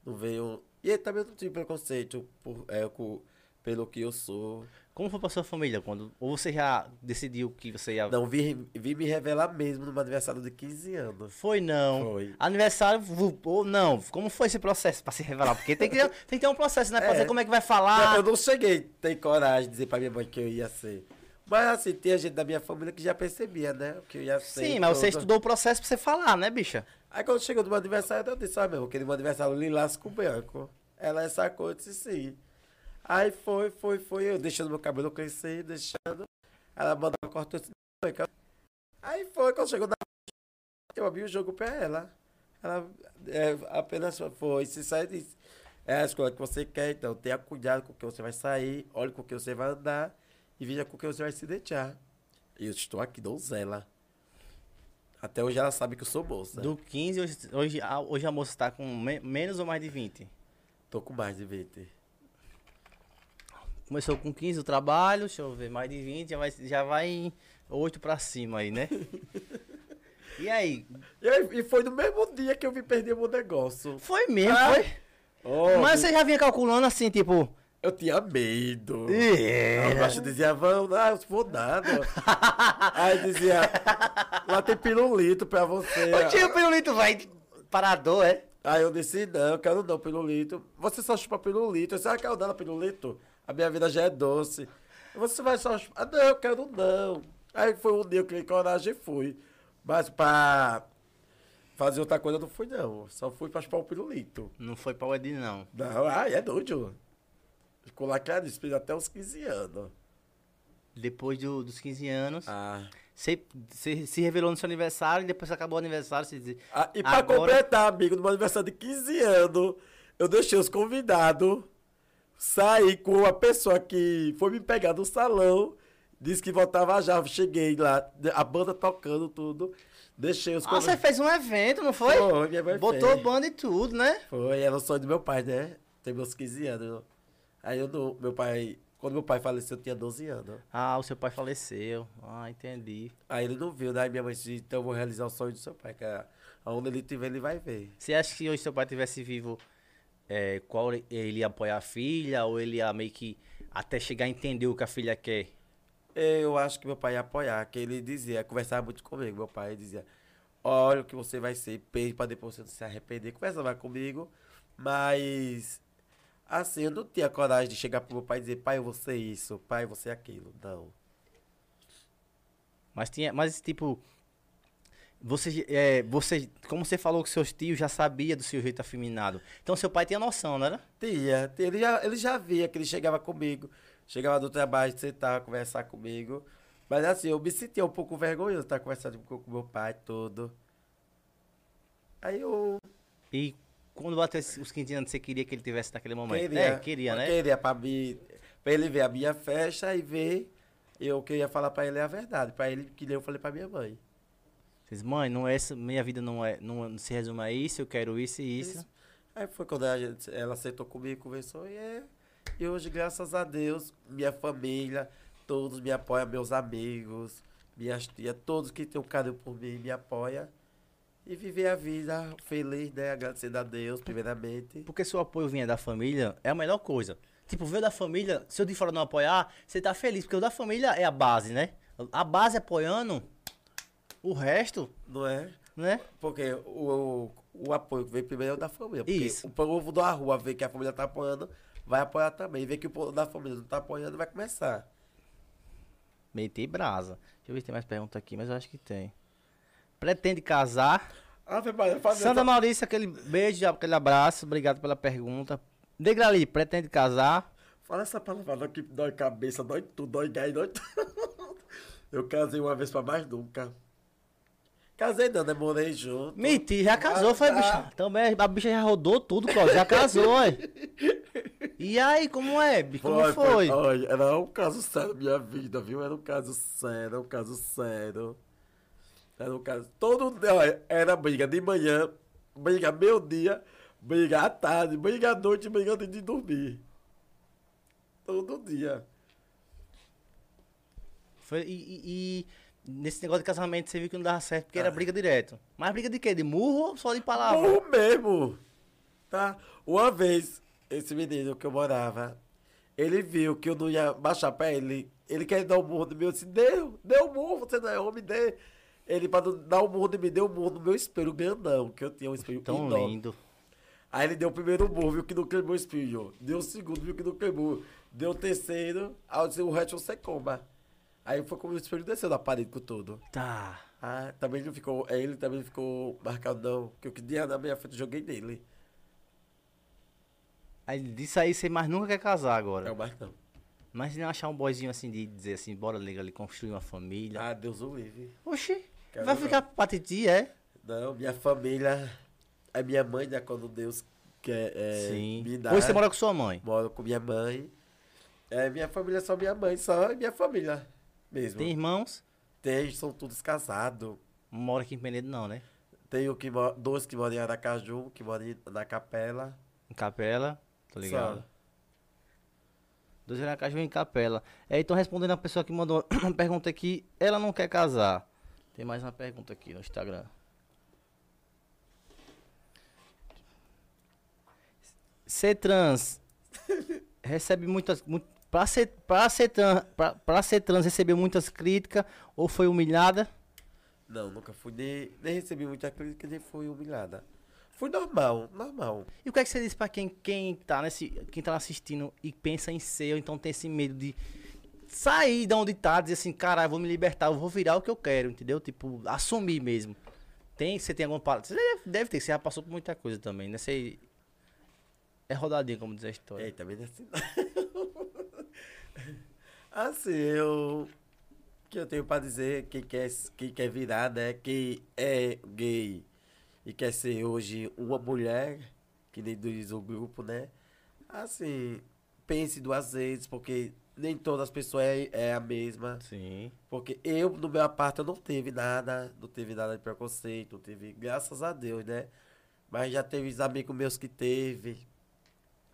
não veio. E ele também não tive preconceito por, é, com- pelo que eu sou. Como foi pra sua família quando ou você já decidiu que você ia Não, vi, vi me revelar mesmo no meu aniversário de 15 anos. Foi não. Foi. Aniversário ou não? Como foi esse processo pra se revelar? Porque tem que ter, tem que ter um processo, né? Pra É. dizer como é que vai falar. Eu não cheguei a ter coragem de dizer pra minha mãe que eu ia ser. Mas assim, tinha gente da minha família que já percebia, né? Que eu ia ser. Sim, mas você tudo. estudou o processo pra você falar, né, bicha? Aí quando chegou no meu aniversário, eu disse, ah, meu, aquele meu aniversário lilás com branco. Ela sacou, eu disse sim. Aí foi, foi, foi, eu deixando meu cabelo crescer, deixando. Ela mandou cortar esse Aí foi, quando chegou na eu abri o jogo pra ela. Ela é, apenas foi, se sai e disse, é a escola que você quer, então tenha cuidado com o que você vai sair, olhe com o que você vai andar e veja com o que você vai se deixar. Eu estou aqui, donzela. Até hoje ela sabe que eu sou moça. Do 15, hoje, hoje, a- hoje a moça tá com me- menos ou mais de 20? Tô com mais de 20. Começou com 15 o trabalho, deixa eu ver, mais de 20, já vai, já vai 8 pra cima aí, né? e aí? E, e foi no mesmo dia que eu vim perder meu negócio. Foi mesmo, Ah, foi? Ó, Mas você já vinha calculando assim, tipo... Eu tinha medo. É. Aí o baixo dizia, vamos, ah, eu vou nada. Aí dizia, lá tem pirulito pra você. Ô tio, o pirulito vai parador, é? Aí eu disse, não, eu quero não, pirulito. Você só chupa pirulito. Eu disse, ah, quero dar pirulito. A minha vida já é doce. Você vai só chupar. Ah, não, eu quero não. Aí foi um dia eu criei coragem e fui. Mas pra fazer outra coisa eu não fui, não. Só fui pra chupar o pirulito. Não foi pra Wedding, não. Não, ai, é doido. Ficou lacradíssimo, fiz até uns 15 anos. Depois do- dos 15 anos, Ah. Você, você se revelou no seu aniversário e depois acabou o aniversário, você. Ah, e pra Agora- completar, amigo, no meu aniversário de 15 anos, eu deixei os convidados sair com a pessoa que foi me pegar no salão, disse que voltava já, cheguei lá, a banda tocando tudo, deixei os Ah, você fez um evento, não foi? Foi, minha mãe Botou fez. banda e tudo, né? Foi, era o sonho do meu pai, né? Tem meus 15 anos. Aí eu meu pai, quando meu pai faleceu, eu tinha 12 anos. Ah, o seu pai faleceu. Ah, entendi. Aí ele não viu, né? Aí minha mãe disse, então eu vou realizar o sonho do seu pai, que é, aonde ele estiver, ele vai ver. Você acha que hoje seu pai tivesse vivo, é, qual ele ia apoiar a filha ou ele ia meio que até chegar a entender o que a filha quer? Eu acho que meu pai ia apoiar, que ele dizia, conversava muito comigo. Meu pai dizia, olha o que você vai ser, pense pra depois você se arrepender. Conversava comigo, mas assim, eu não tinha coragem de chegar pro meu pai e dizer, pai, eu vou ser isso, pai, eu vou ser aquilo. Não. Mas tinha, mas tipo, você, é, você, como você falou que seus tios já sabia do seu jeito afeminado, então seu pai tinha noção, não era? Tinha, tinha, ele já, ele já via que ele chegava comigo, chegava do trabalho, sentava, conversar comigo. Mas assim, eu me sentia um pouco vergonhoso de estar conversando com meu pai tudo. Aí eu E quando bateu esses- os 15 anos, você queria que ele tivesse naquele momento? Queria, é, queria, né? Queria pra, mim, pra ele ver a minha festa e ver. Eu queria falar pra ele a verdade. Pra ele, que eu falei pra minha mãe. Vocês, mãe, não é essa, minha vida não é, não se resume a isso, eu quero isso e isso. Isso. Aí foi quando gente- ela sentou comigo, conversou e é. E hoje, graças a Deus, minha família, todos me apoiam, meus amigos, minhas tias, todos que têm um carinho por mim me apoiam. E viver a vida feliz, né? Agradecendo a Deus, primeiramente. Porque se o apoio vinha da família, é a melhor coisa. Tipo, ver da família, se o de fora não apoiar, você tá feliz, porque o da família é a base, né? A base apoiando, o resto, Não é? né? Porque o, o, o apoio que vem primeiro é o da família. Porque Isso. o povo da rua vê que a família tá apoiando, vai apoiar também. Vê que o povo da família não tá apoiando, vai começar. Meter brasa. Deixa eu ver se tem mais pergunta aqui, mas eu acho que tem. Pretende casar? Ah, Sandra Maurício, aquele beijo, aquele abraço, obrigado pela pergunta. Degrali, pretende casar? Fala essa palavra que dói cabeça, dói tudo, dói gás, dói tudo. Eu casei uma vez pra mais nunca. Casei não, né? Morei junto. Mentira, já casou, Ah, foi, tá. bicha? Também, a bicha já rodou tudo, Cláudio, já casou, ué. E aí, como é, bicho? Como foi? Olha, era um caso sério minha vida, viu? Era um caso sério, era um caso sério. Era um caso. Todo olha, era briga de manhã, briga meio-dia, briga à tarde, briga à noite, briga antes de dormir. Todo dia. Foi, e, e- e nesse negócio de casamento você viu que não dava certo, porque era briga direto. Mas briga de quê? De murro ou só de palavra? Burro mesmo. Tá? Uma vez, esse menino que eu morava, ele viu que eu não ia baixar pra ele. Ele quer dar um murro no meu. Eu disse, deu, deu um murro, você não é homem, dê. Ele, pra não dar um murro em mim, deu um murro no meu espelho grandão, que eu tinha um espelho Tão enorme. lindo. Aí ele deu o primeiro murro, viu que não queimou o espelho. Deu o segundo, viu que não queimou. Deu o terceiro, aí eu disse, o resto você coma. Aí foi como o espelho desceu da parede com tudo. Tá. Ah, também não ficou. aí Ele também não ficou marcado, não. Porque o que dia na minha frente eu joguei nele. Aí disso aí você mais nunca quer casar agora. É o Marcão. Mas não achar um boyzinho assim de dizer assim, bora ligar ali, construir uma família. Ah, Deus o livre. Oxi, Quero vai ficar pra titi, é? Não, minha família. A minha mãe, né? Quando Deus quer é, Sim. me dar. Hoje você mora com sua mãe. Moro com minha mãe. É, minha família é só minha mãe, só é minha família mesmo. Tem irmãos? Tem, são todos casados. Não mora aqui em Penedo não, né? Tem o que dois que moram em Aracaju, que moram em- na Capela. Em Capela, tô ligado. Só. Dois na caixa vem em Capela. É, então respondendo a pessoa que mandou uma pergunta aqui, ela não quer casar. Tem mais uma pergunta aqui no Instagram. Ser trans recebe muitas. Muito, pra, ser, pra, ser trans, pra, pra ser trans recebeu muitas críticas ou foi humilhada? Não, nunca fui nem, nem recebi muita crítica, nem fui humilhada. Fui normal, normal. E o que é que você diz pra quem, quem, tá nesse, quem tá assistindo e pensa em ser, ou então tem esse medo de sair de onde tá, dizer assim, caralho, vou me libertar, eu vou virar o que eu quero, entendeu? Tipo, assumir mesmo. Tem, você tem alguma palavra? Você deve, deve ter, você já passou por muita coisa também, né? Você é rodadinha, como diz a história. Eita, bem assim. assim, eu. O que eu tenho pra dizer, quem quer, quem quer virar, né? Quem é gay e quer ser hoje uma mulher, que nem diz o grupo, né? Assim, pense duas vezes, porque nem todas as pessoas é, é a mesma. Sim. Porque eu, no meu parte, eu não teve nada, não teve nada de preconceito, não teve, graças a Deus, né? Mas já teve os amigos meus que teve,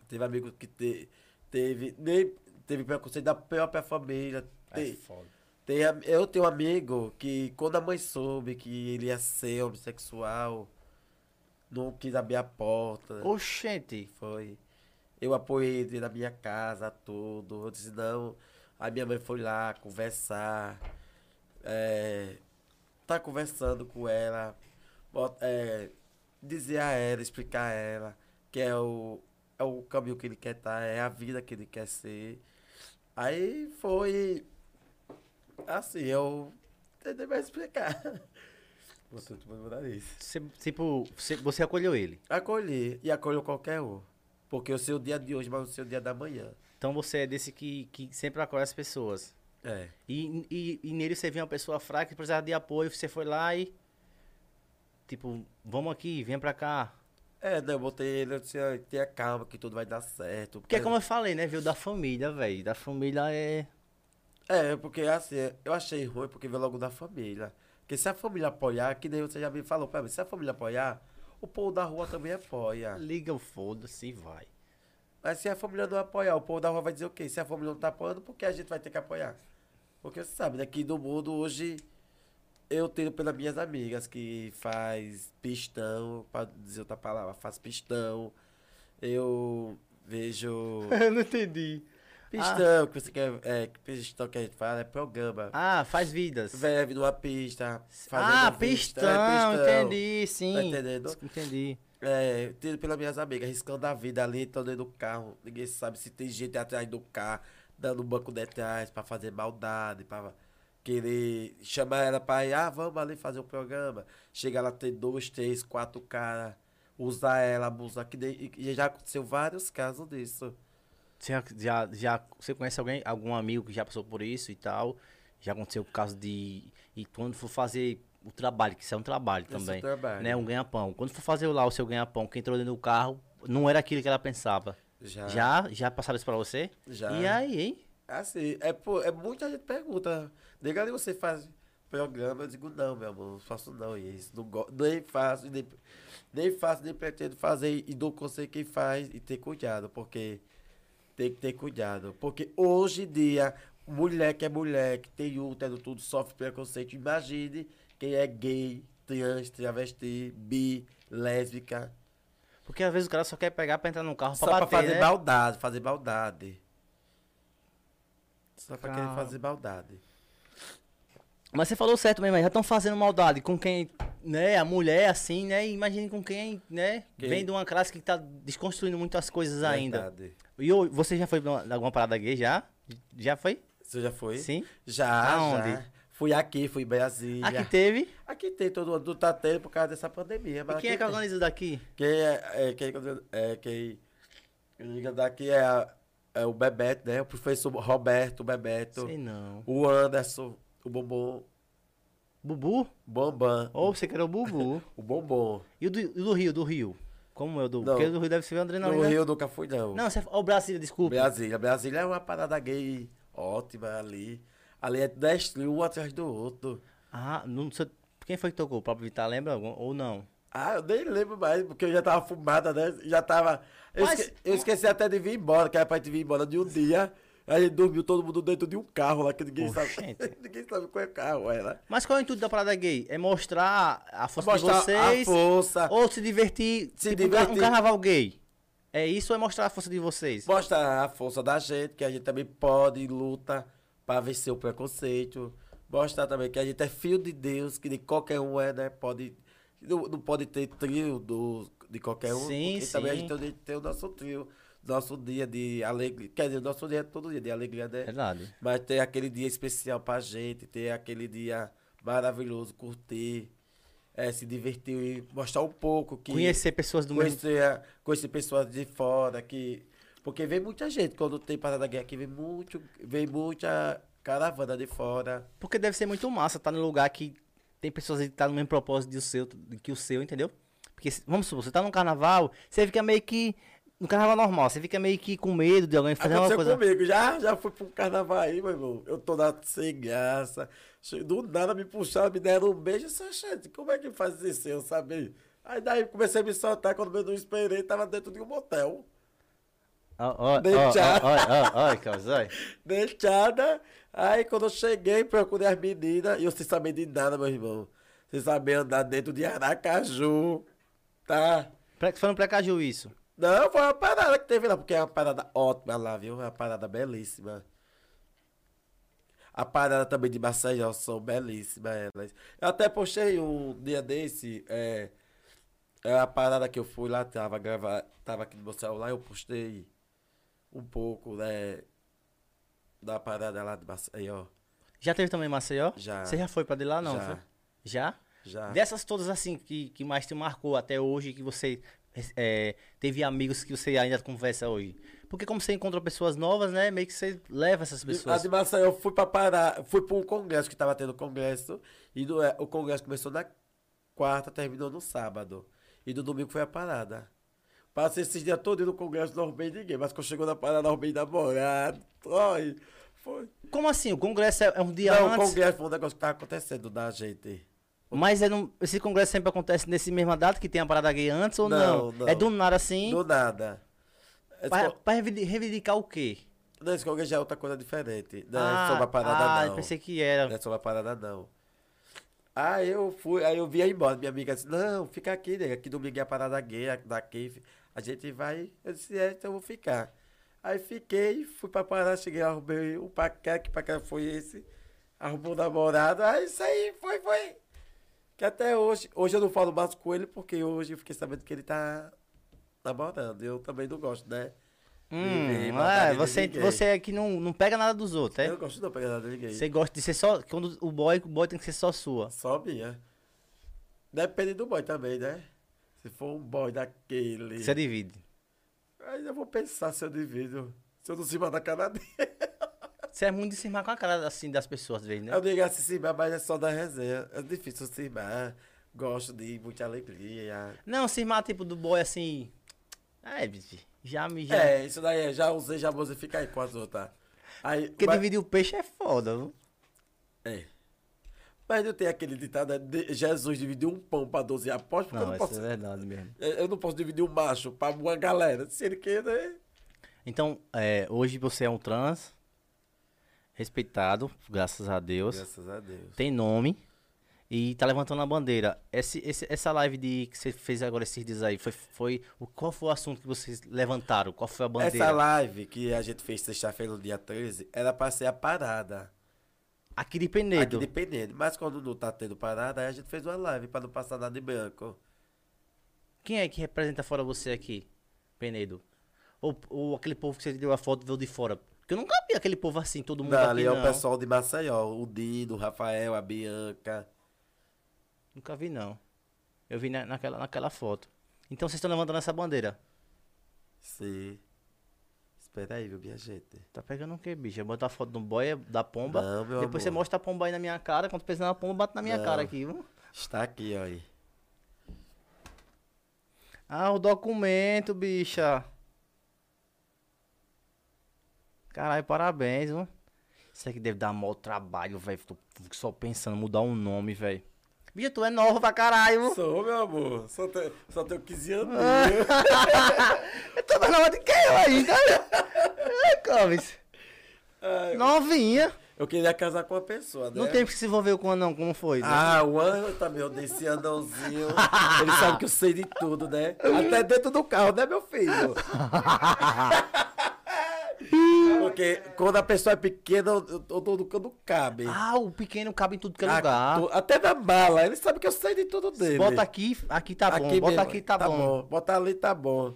teve amigos que te, teve, nem teve preconceito da própria família. É Tem, foda. tem, eu tenho um amigo que, quando a mãe soube que ele ia ser homossexual, não quis abrir a porta. Oxente. Foi. Eu apoiei ele na minha casa, tudo. Eu disse, não. A minha mãe foi lá conversar. É, tá conversando com ela. é, dizer a ela, explicar a ela que é o, é o caminho que ele quer estar, é a vida que ele quer ser. Aí foi. Assim, eu tentei mais explicar. Você isso. Você, tipo, você, você acolheu ele. Acolhi e acolho qualquer um. Porque eu sei o dia de hoje, mas eu sei o dia da manhã. Então você é desse que, que sempre acolhe as pessoas. É. E, e, e nele você viu uma pessoa fraca que precisava de apoio, você foi lá e. Tipo, vamos aqui, vem pra cá. É, né, eu botei ele, eu disse, "Ai, tenha calma que tudo vai dar certo. Porque é como eu falei, né, viu? Da família, velho. Da família é. É, porque assim, eu achei ruim porque veio logo da família. Porque se a família apoiar, que nem você já me falou pra mim, se a família apoiar, o povo da rua também apoia. Liga o foda-se e vai. Mas se a família não apoiar, o povo da rua vai dizer o quê? Se a família não tá apoiando, por que a gente vai ter que apoiar? Porque você sabe, que no mundo hoje eu tenho pelas minhas amigas que faz pistão, pra dizer outra palavra, faz pistão. Eu vejo Eu não entendi. Pistão, que você quer, é, que pistão que a gente fala é programa. Ah, faz vidas. Verve numa pista, Ah, vista, pistão, é, pistão. entendi, sim. Tá entendendo? Entendi. É, tendo pelas minhas amigas, riscando a vida ali, estão dentro do carro. Ninguém sabe se tem gente atrás do carro, dando um banco de trás pra fazer maldade, pra querer chamar ela pra ir, ah, vamos ali fazer o programa. Chega lá, tem dois, três, quatro caras, usar ela, abusar. Que nem- e já aconteceu vários casos disso. Você já, já, você conhece alguém, algum amigo que já passou por isso e tal? Já aconteceu o caso de. E quando for fazer o trabalho, que isso é um trabalho Esse é também. trabalho. Né? Um ganha-pão. Quando for fazer lá o seu ganha-pão, quem entrou dentro do carro, não era aquilo que ela pensava. Já. Já? Já passaram isso pra você? Já. E aí, hein? Assim, é, pô, é muita gente pergunta, nega ali você faz programa, eu digo, não, meu amor, não faço não isso, não go- nem faço, nem, nem faço, nem pretendo fazer, e dou conselho quem faz e ter cuidado, porque tem que ter cuidado, porque hoje em dia, mulher que é mulher, que tem útero, tudo, sofre preconceito, imagine quem é gay, trans, travesti, bi, lésbica, Porque às vezes o cara só quer pegar pra entrar no carro só pra pra bater, fazer né? maldade, fazer maldade. Só pra querer Calma. fazer maldade. Mas você falou certo mesmo, já estão fazendo maldade com quem, né, a mulher assim, né? Imagine com quem, né, Quem? vem de uma classe que tá desconstruindo muitas coisas ainda. Verdade. E ô, você já foi pra uma- alguma parada gay já? Já foi? Você já foi? Sim. Já, Aonde? já. Fui aqui, fui em Brasília. Aqui teve. Aqui tem todo mundo, tá tendo por causa dessa pandemia. E Mas quem é que tem. organiza daqui? Quem é, é, quem, é, quem liga daqui é, é o Bebeto, né? O professor Roberto Bebeto. Sei não. O Anderson, o Bombom, Bubu? Bombam. Ou você quer o Bubu? O Bombom. e o do, e do Rio, do Rio? Como é o do... Não. Porque o do Rio deve ser o No adrenalina. Rio eu nunca fui, não. Não, você... Ó, o Brasília, desculpa. Brasília. Brasília é uma parada gay ótima ali. Ali é 10 um atrás do outro. Ah, não sei... Quem foi que tocou? O próprio Vittar lembra ou não? Ah, eu nem lembro mais, porque eu já tava fumada, né? Já tava. Eu, Mas- esque- eu esqueci até de vir embora, que era pra gente vir embora de um dia. A gente dormiu todo mundo dentro de um carro lá, que ninguém sabe. Oxente. ninguém sabe qual é o carro, era. Mas qual é o intuito da parada gay? É mostrar a força Mostrar de vocês a força. ou se divertir, Se tipo, um ca- um divertir. carnaval gay? É isso ou é mostrar a força de vocês? Mostrar a força da gente, que a gente também pode luta pra vencer o preconceito. Mostrar também que a gente é filho de Deus, que nem qualquer um é, né? Pode, não, não pode ter trio do, de qualquer um. Sim, porque também a sim. gente tem, tem o nosso trio, nosso dia de alegria. Quer dizer, nosso dia é todo dia de alegria, né? Verdade. Mas ter aquele dia especial pra gente, ter aquele dia maravilhoso, curtir, é, se divertir e mostrar um pouco que Conhecer pessoas do mesmo... conhecer, conhecer pessoas de fora que porque vem muita gente quando tem parada gay aqui vem muito vem muita caravana de fora Porque deve ser muito massa estar num lugar que tem pessoas que tá no mesmo propósito do seu, que o seu, entendeu? Porque, vamos supor, você tá num carnaval, você fica meio que... No carnaval normal, você fica meio que com medo de alguém fazer uma aconteceu coisa... comigo já já fui um carnaval aí meu irmão eu tô na sem graça do nada me puxaram me deram um beijo eu disse, gente como é que faz isso eu sabia aí daí comecei a me soltar quando eu não esperei tava dentro de um motel olha. Deixada. Aí quando eu cheguei, procurei as meninas e eu sem saber de nada, meu irmão. Sem saber andar dentro de Aracaju. Tá? Foi no Precaju isso. Não, foi uma parada que teve lá, porque é uma parada ótima lá, viu? É uma parada belíssima. A parada também de Maceió são belíssimas elas. Eu até postei um dia desse, é, é a parada que eu fui lá, tava gravar, tava aqui no meu celular, eu postei um pouco, né, da parada lá de Maceió. Já teve também Maceió? Já. Você já foi pra de lá, não? Já. foi? Já? Já. Dessas todas, assim, que, que mais te marcou até hoje, que você é, teve amigos que você ainda conversa hoje? Porque como você encontra pessoas novas, né? Meio que você leva essas A pessoas. de Maceió, eu fui pra parar, fui pra um congresso que tava tendo congresso, e no- é, o congresso começou na quarta, terminou no sábado. E no domingo foi a parada. Passei esses dias todos no congresso, não arrumei ninguém, mas quando chegou na parada, arrumei namorado. Foi. Como assim? O congresso é, é um dia Não, o antes? congresso foi um negócio que tava acontecendo da gente. Mas é num- esse congresso sempre acontece nesse mesma data que tem a parada gay antes ou não? Não, não. É do nada assim? Do nada. Esse, Pra, pra reivindi- reivindicar o quê? não, esse congresso já é outra coisa diferente. Não ah, é sobre a parada, ah, não. pensei que era. Não é sobre a parada, não. Aí eu fui, aí eu via embora. Minha amiga disse, não, fica aqui, né? Aqui domingo é a parada gay, daqui a gente vai. Eu disse, é, então eu vou ficar. Aí fiquei, fui pra parada, cheguei, arrumei um paquete, que paquete foi esse. Arrumou um namorado, aí isso aí foi, foi. Que até hoje, hoje eu não falo mais com ele, porque hoje eu fiquei sabendo que ele tá namorando. Eu também não gosto, né? Hum, Ninguém, é, maldade de você, ninguém. você é que não, não pega nada dos outros, é? Eu não gosto de não pegar nada de ninguém. Você gosta de ser só. Quando o boy, o boy tem que ser só sua. Só minha. Depende do boy também, né? Se for um boy daquele. Você divide. Eu vou pensar se eu divido. Se eu não cima da cara dele. Você é muito de cismar com a cara assim das pessoas, às vezes, né? Eu digo assim, cimar, mas é só da resenha. É difícil cimar. Gosto de muita alegria. Não, cismar tipo do boy assim. É, bicho, já me. Já... É, isso daí é. Já usei, já você fica aí com as outras. Aí, Porque mas, dividir o peixe é foda, viu? é. Mas não tem aquele ditado, né? De- Jesus dividiu um pão pra 12 apóstolos, porque Não, eu não isso posso. é verdade mesmo. Eu não posso dividir um macho pra uma galera. Se ele quer, né? Então, é, hoje você é um trans, respeitado, graças a Deus. Graças a Deus. Tem nome e tá levantando a bandeira. Esse, esse- essa live de, que você fez agora esses dias aí, foi, foi qual foi o assunto que vocês levantaram? Qual foi a bandeira? Essa live que a gente fez sexta-feira, no dia 13, era pra ser a parada. Aqui de Aqui Penedo. de Penedo. Mas quando não tá tendo parada, aí a gente fez uma live pra não passar nada de branco. Quem é que representa fora você aqui, Penedo? Ou, ou aquele povo que você deu a foto veio de fora? Porque eu nunca vi aquele povo assim, todo mundo Não, aqui, ali é não. o pessoal de Maceió. O Dino, o Rafael, a Bianca. Nunca vi, não. Eu vi na- naquela, naquela foto. Então vocês estão levantando essa bandeira. Sim. Espera aí, viu, minha gente? Tá pegando o quê, bicho? Bota a foto do boy, da pomba. Não, Depois você amor. mostra a pomba aí na minha cara. Quando pensa na pomba, bate na minha Não. cara aqui, viu? Está aqui, ó aí. Ah, o documento, bicha. Caralho, parabéns, viu? Isso aqui deve dar maior trabalho, velho. Tô só pensando em mudar um nome, velho. Bicho, tu é nova pra caralho. Sou, meu amor. Só, te, só tenho 15 anos. eu tô mais nova do que eu ainda. Ai, Clóvis. Ai, Novinha. eu queria casar com uma pessoa, né? Não tem que se envolver com o anão, como foi? né? Ah, o ano também, eu desse anãozinho. Ele sabe que eu sei de tudo, né? Até dentro do carro, né, meu filho? Porque quando a pessoa é pequena, eu, no quando cabe. Ah, o pequeno cabe em tudo que é Ah, lugar. até na mala, ele sabe que eu sei de tudo dele. Bota aqui, aqui tá bom. Bota mesmo, aqui, tá, bom. Bota ali, tá bom.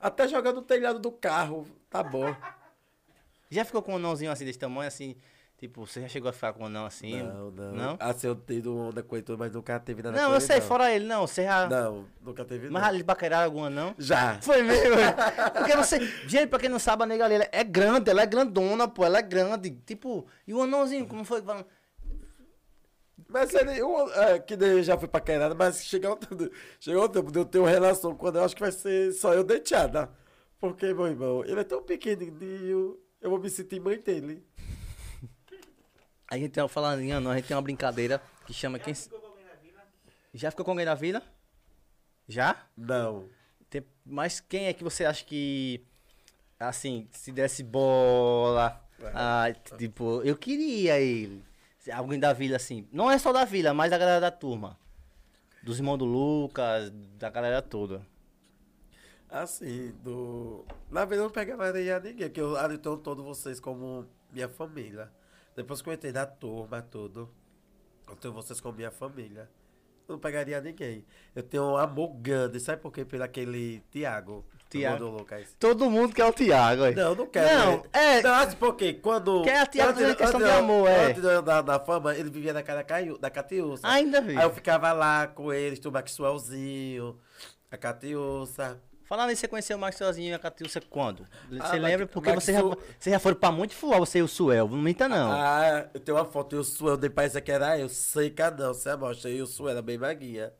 Até jogar no telhado do carro, tá bom. Já ficou com um anãozinho assim, desse tamanho, assim? Tipo, você já chegou a ficar com um anão assim? Não, não. Não? Assim, eu tenho onda com ele, mas nunca teve nada Não, eu sei, não. fora ele, não. Você já... Não, nunca teve Mas não. ali paqueraram algum anão? Já. Foi mesmo. Porque você. Gente, pra quem não sabe, a nega ali é grande, ela é grandona, pô, ela é grande. Tipo, e o anãozinho, como foi? falando? Mas ele, eu, é, que nem já fui paquerada, mas chegou o tempo, chegou o tempo de eu ter uma relação com ele, eu acho que vai ser só eu denteada. Porque, meu irmão, ele é tão pequenininho, eu vou me sentir mãe dele. A gente tem, falando em anão, a gente tem uma brincadeira que chama quem. Já ficou com alguém na vila? Já? Não. Tem- Mas quem é que você acha que. Assim, se desse bola. ah, tipo, eu queria ele. Alguém da vila, assim. Não é só da vila, mas da galera da turma. Dos irmãos do Lucas, da galera toda. Assim, do. Na verdade, eu não pegaria ninguém, porque eu adotei todos vocês como minha família. Depois que eu entrei na turma, tudo, eu tenho vocês como minha família. Eu não pegaria ninguém. Eu tenho um amor grande, sabe por quê? Pelo aquele Tiago. Tiago. Do Lucas. Todo mundo quer o Thiago, aí. Não, não quero. Não, né? é- Não, assim, porque quando. Quer a Tiago antes- é questão antes de amor, é. Antes de eu andar na fama, ele vivia na cara da Catiúça. Ainda, vi. Aí eu ficava lá com eles, o Maxwellzinho, a Catiúça. Falando nisso, você conheceu o Maxwellzinho e a Catiúcia quando? Ah, Você Max- lembra? Porque você já, Maxwell- você já foram pra muito fuar, você e o Suel. Não minta, não. Ah, eu tenho uma foto, eu sou, eu dei pra isso aqui, era eu, sei que não, você mostra, eu sou, era bem maguinha.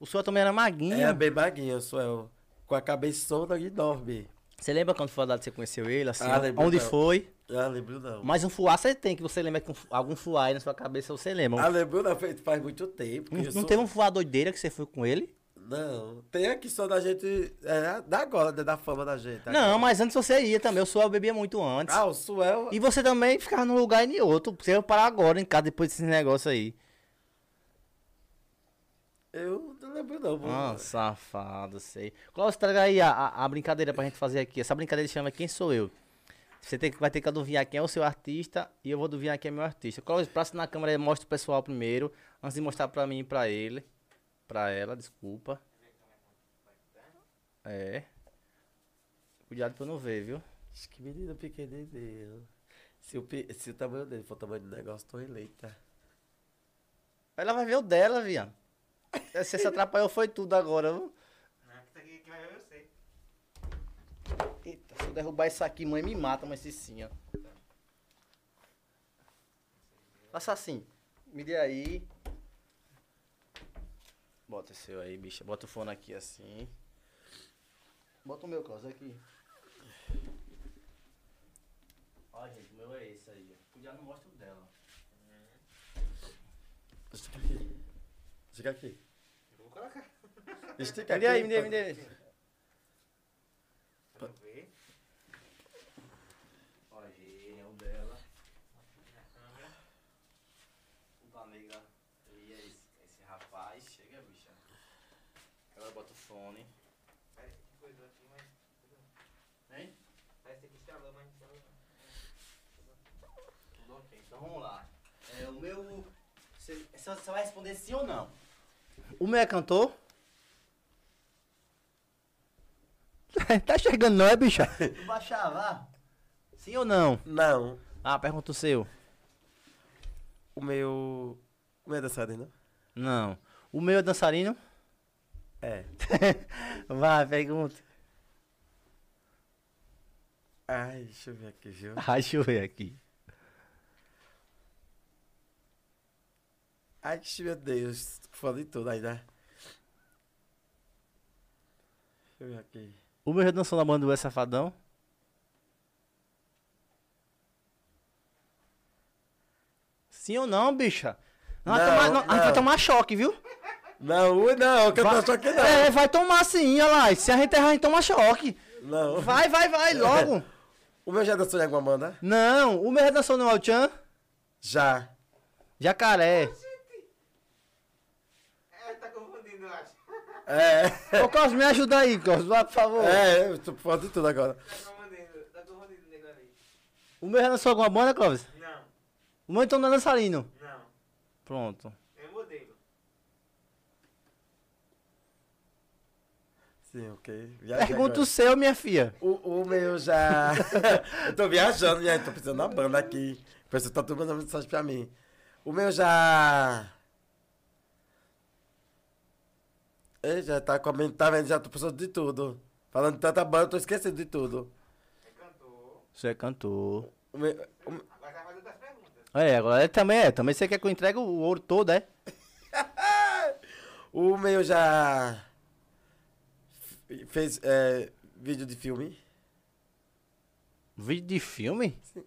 O Suel também era maguinho. Era bem maguinha, eu sou eu, com a cabeçona enorme. Você lembra quando foi a data que você conheceu ele? Assim, Ah, lembro, onde não. foi? Ah, lembro não. Mas um fuá você tem, que você lembra que um algum fuá aí na sua cabeça você lembra. Ah, lembro não, faz faz muito tempo. que não não sou- teve um fuá doideira que você foi com ele? Não, tem aqui só da gente, é, da agora, né, da fama da gente. Não, mas antes você ia também. O Suel bebia muito antes. Ah, o Suel... E você também ficava num lugar e em outro. Você ia parar agora em casa depois desses negócios aí. Eu não lembro não. vou- Ah, safado, sei. Cláudio, traga aí a, a, a brincadeira pra gente fazer aqui. Essa brincadeira chama Quem Sou Eu? Você tem, vai ter que adivinhar quem é o seu artista e eu vou adivinhar quem é meu artista. Cláudio, praça na câmera, mostra o pessoal primeiro, antes de mostrar pra mim e pra ele. Pra ela, desculpa. É. Cuidado pra eu não ver, viu? Acho que menino pequenininho. Se o, se o tamanho dele for o tamanho do negócio, tô eleita. Ela vai ver o dela, viado. Você se atrapalhou foi tudo agora, viu? Eita, se eu derrubar isso aqui, mãe me mata, mas esse sim, ó. Faça assim. Me dê aí. Bota esse seu aí, bicha. Bota o fone aqui assim. Bota o meu, Klaus, aqui. Ó, gente, o meu é esse aí. ó. Cuidado, não mostra o dela. Estica aqui. Estica aqui. Eu vou colocar. Estica Me dê aqui. aí, me dê, me dê. Vamos ver. Ó, gente, é o dela. O da nega ali é esse, esse rapaz. Chega, bicha. Agora bota o fone. Parece que coisou aqui, mas. Hein? Parece que instalou, mas instalou. Tudo ok. Então vamos lá. É, o meu. Você, você vai responder sim ou não? O meu é cantor? tá chegando, não é, bicha? Baixar, vá. Sim ou não? Não. Ah, pergunta o seu. O meu. O meu é dançarino? Não. O meu é dançarino? É. Vai, pergunta. Ai, deixa eu ver aqui, viu? Ah, deixa eu ver aqui. Ai, meu Deus. Falei tudo aí, né? Deixa eu ver aqui. O meu na banda do É Safadão? Sim ou não, bicha? Vai Não, tomar- nós- a gente vai não. tomar choque, viu? Não, não, que eu tô achando que não. É, vai tomar sim, olha lá. Se a gente errar, a gente toma choque. Não. Vai, vai, vai, logo. O meu já dançou em alguma banda? Não, o meu dançou no Alchan. Já. Jacaré. É, tá confundindo, eu acho. É. Ô, Cosmo, me ajuda aí, Cosmo, vai, por favor. É, eu tô por fora de tudo agora. Tá confundindo, tá confundindo o negócio aí. O meu já dançou alguma banda, Clóvis? Não, O meu então não é dançarino. não. Pronto. É modelo. Sim, ok. Viajei Pergunta o agora. seu, minha filha. O, o meu já. eu tô viajando, minha, tô precisando da banda aqui. O pessoal tá tudo mandando mensagem pra mim. O meu já. Ele já tá comentando, tá vendo? Já tô precisando de tudo. Falando de tanta banda, eu tô esquecendo de tudo. É cantor. Você é cantor. O meu, o meu- Agora vai fazer outras perguntas. É, agora ele também é. Também você quer que eu entregue o ouro todo, é? o meu já. Fez é, vídeo de filme. Vídeo de filme? Sim.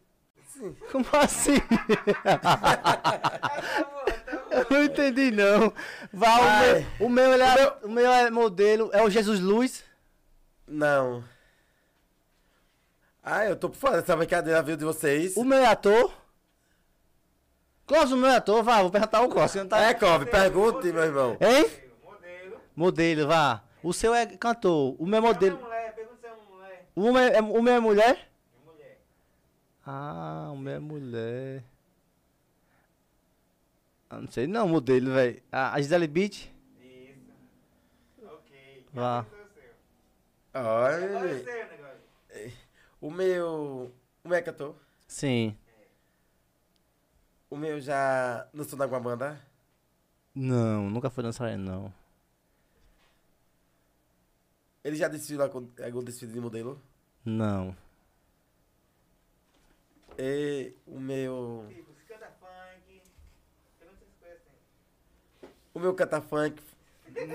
Como assim? Eu não entendi, não. Vá, o Vai. meu, o meu, ele é, o meu é modelo, é o Jesus Luz. Não. Ah, eu tô por fora dessa brincadeira, viu, de vocês. O meu é ator. Clóvis, o meu é ator, vá, vou perguntar o Clóvis. tá... É, Cove, pergunte, meu irmão. Hein? Modelo, modelo. Modelo, vá. O seu é cantor. O meu é Se é modelo. uma mulher, pergunta se é uma mulher. O meu é, o meu é mulher? É mulher. Ah, o meu é mulher. Ah, não sei não, modelo, velho. A, a Gisele Beach? Isso. Ok. Vá. Agora o seu. Agora o Olha, seu negócio. o meu. O meu é cantor. Sim. O meu já dançou na alguma banda. Não, nunca foi dançarino, não. Ele já desfilou com algum desfile de modelo. Não. E o meu. O meu canta funk,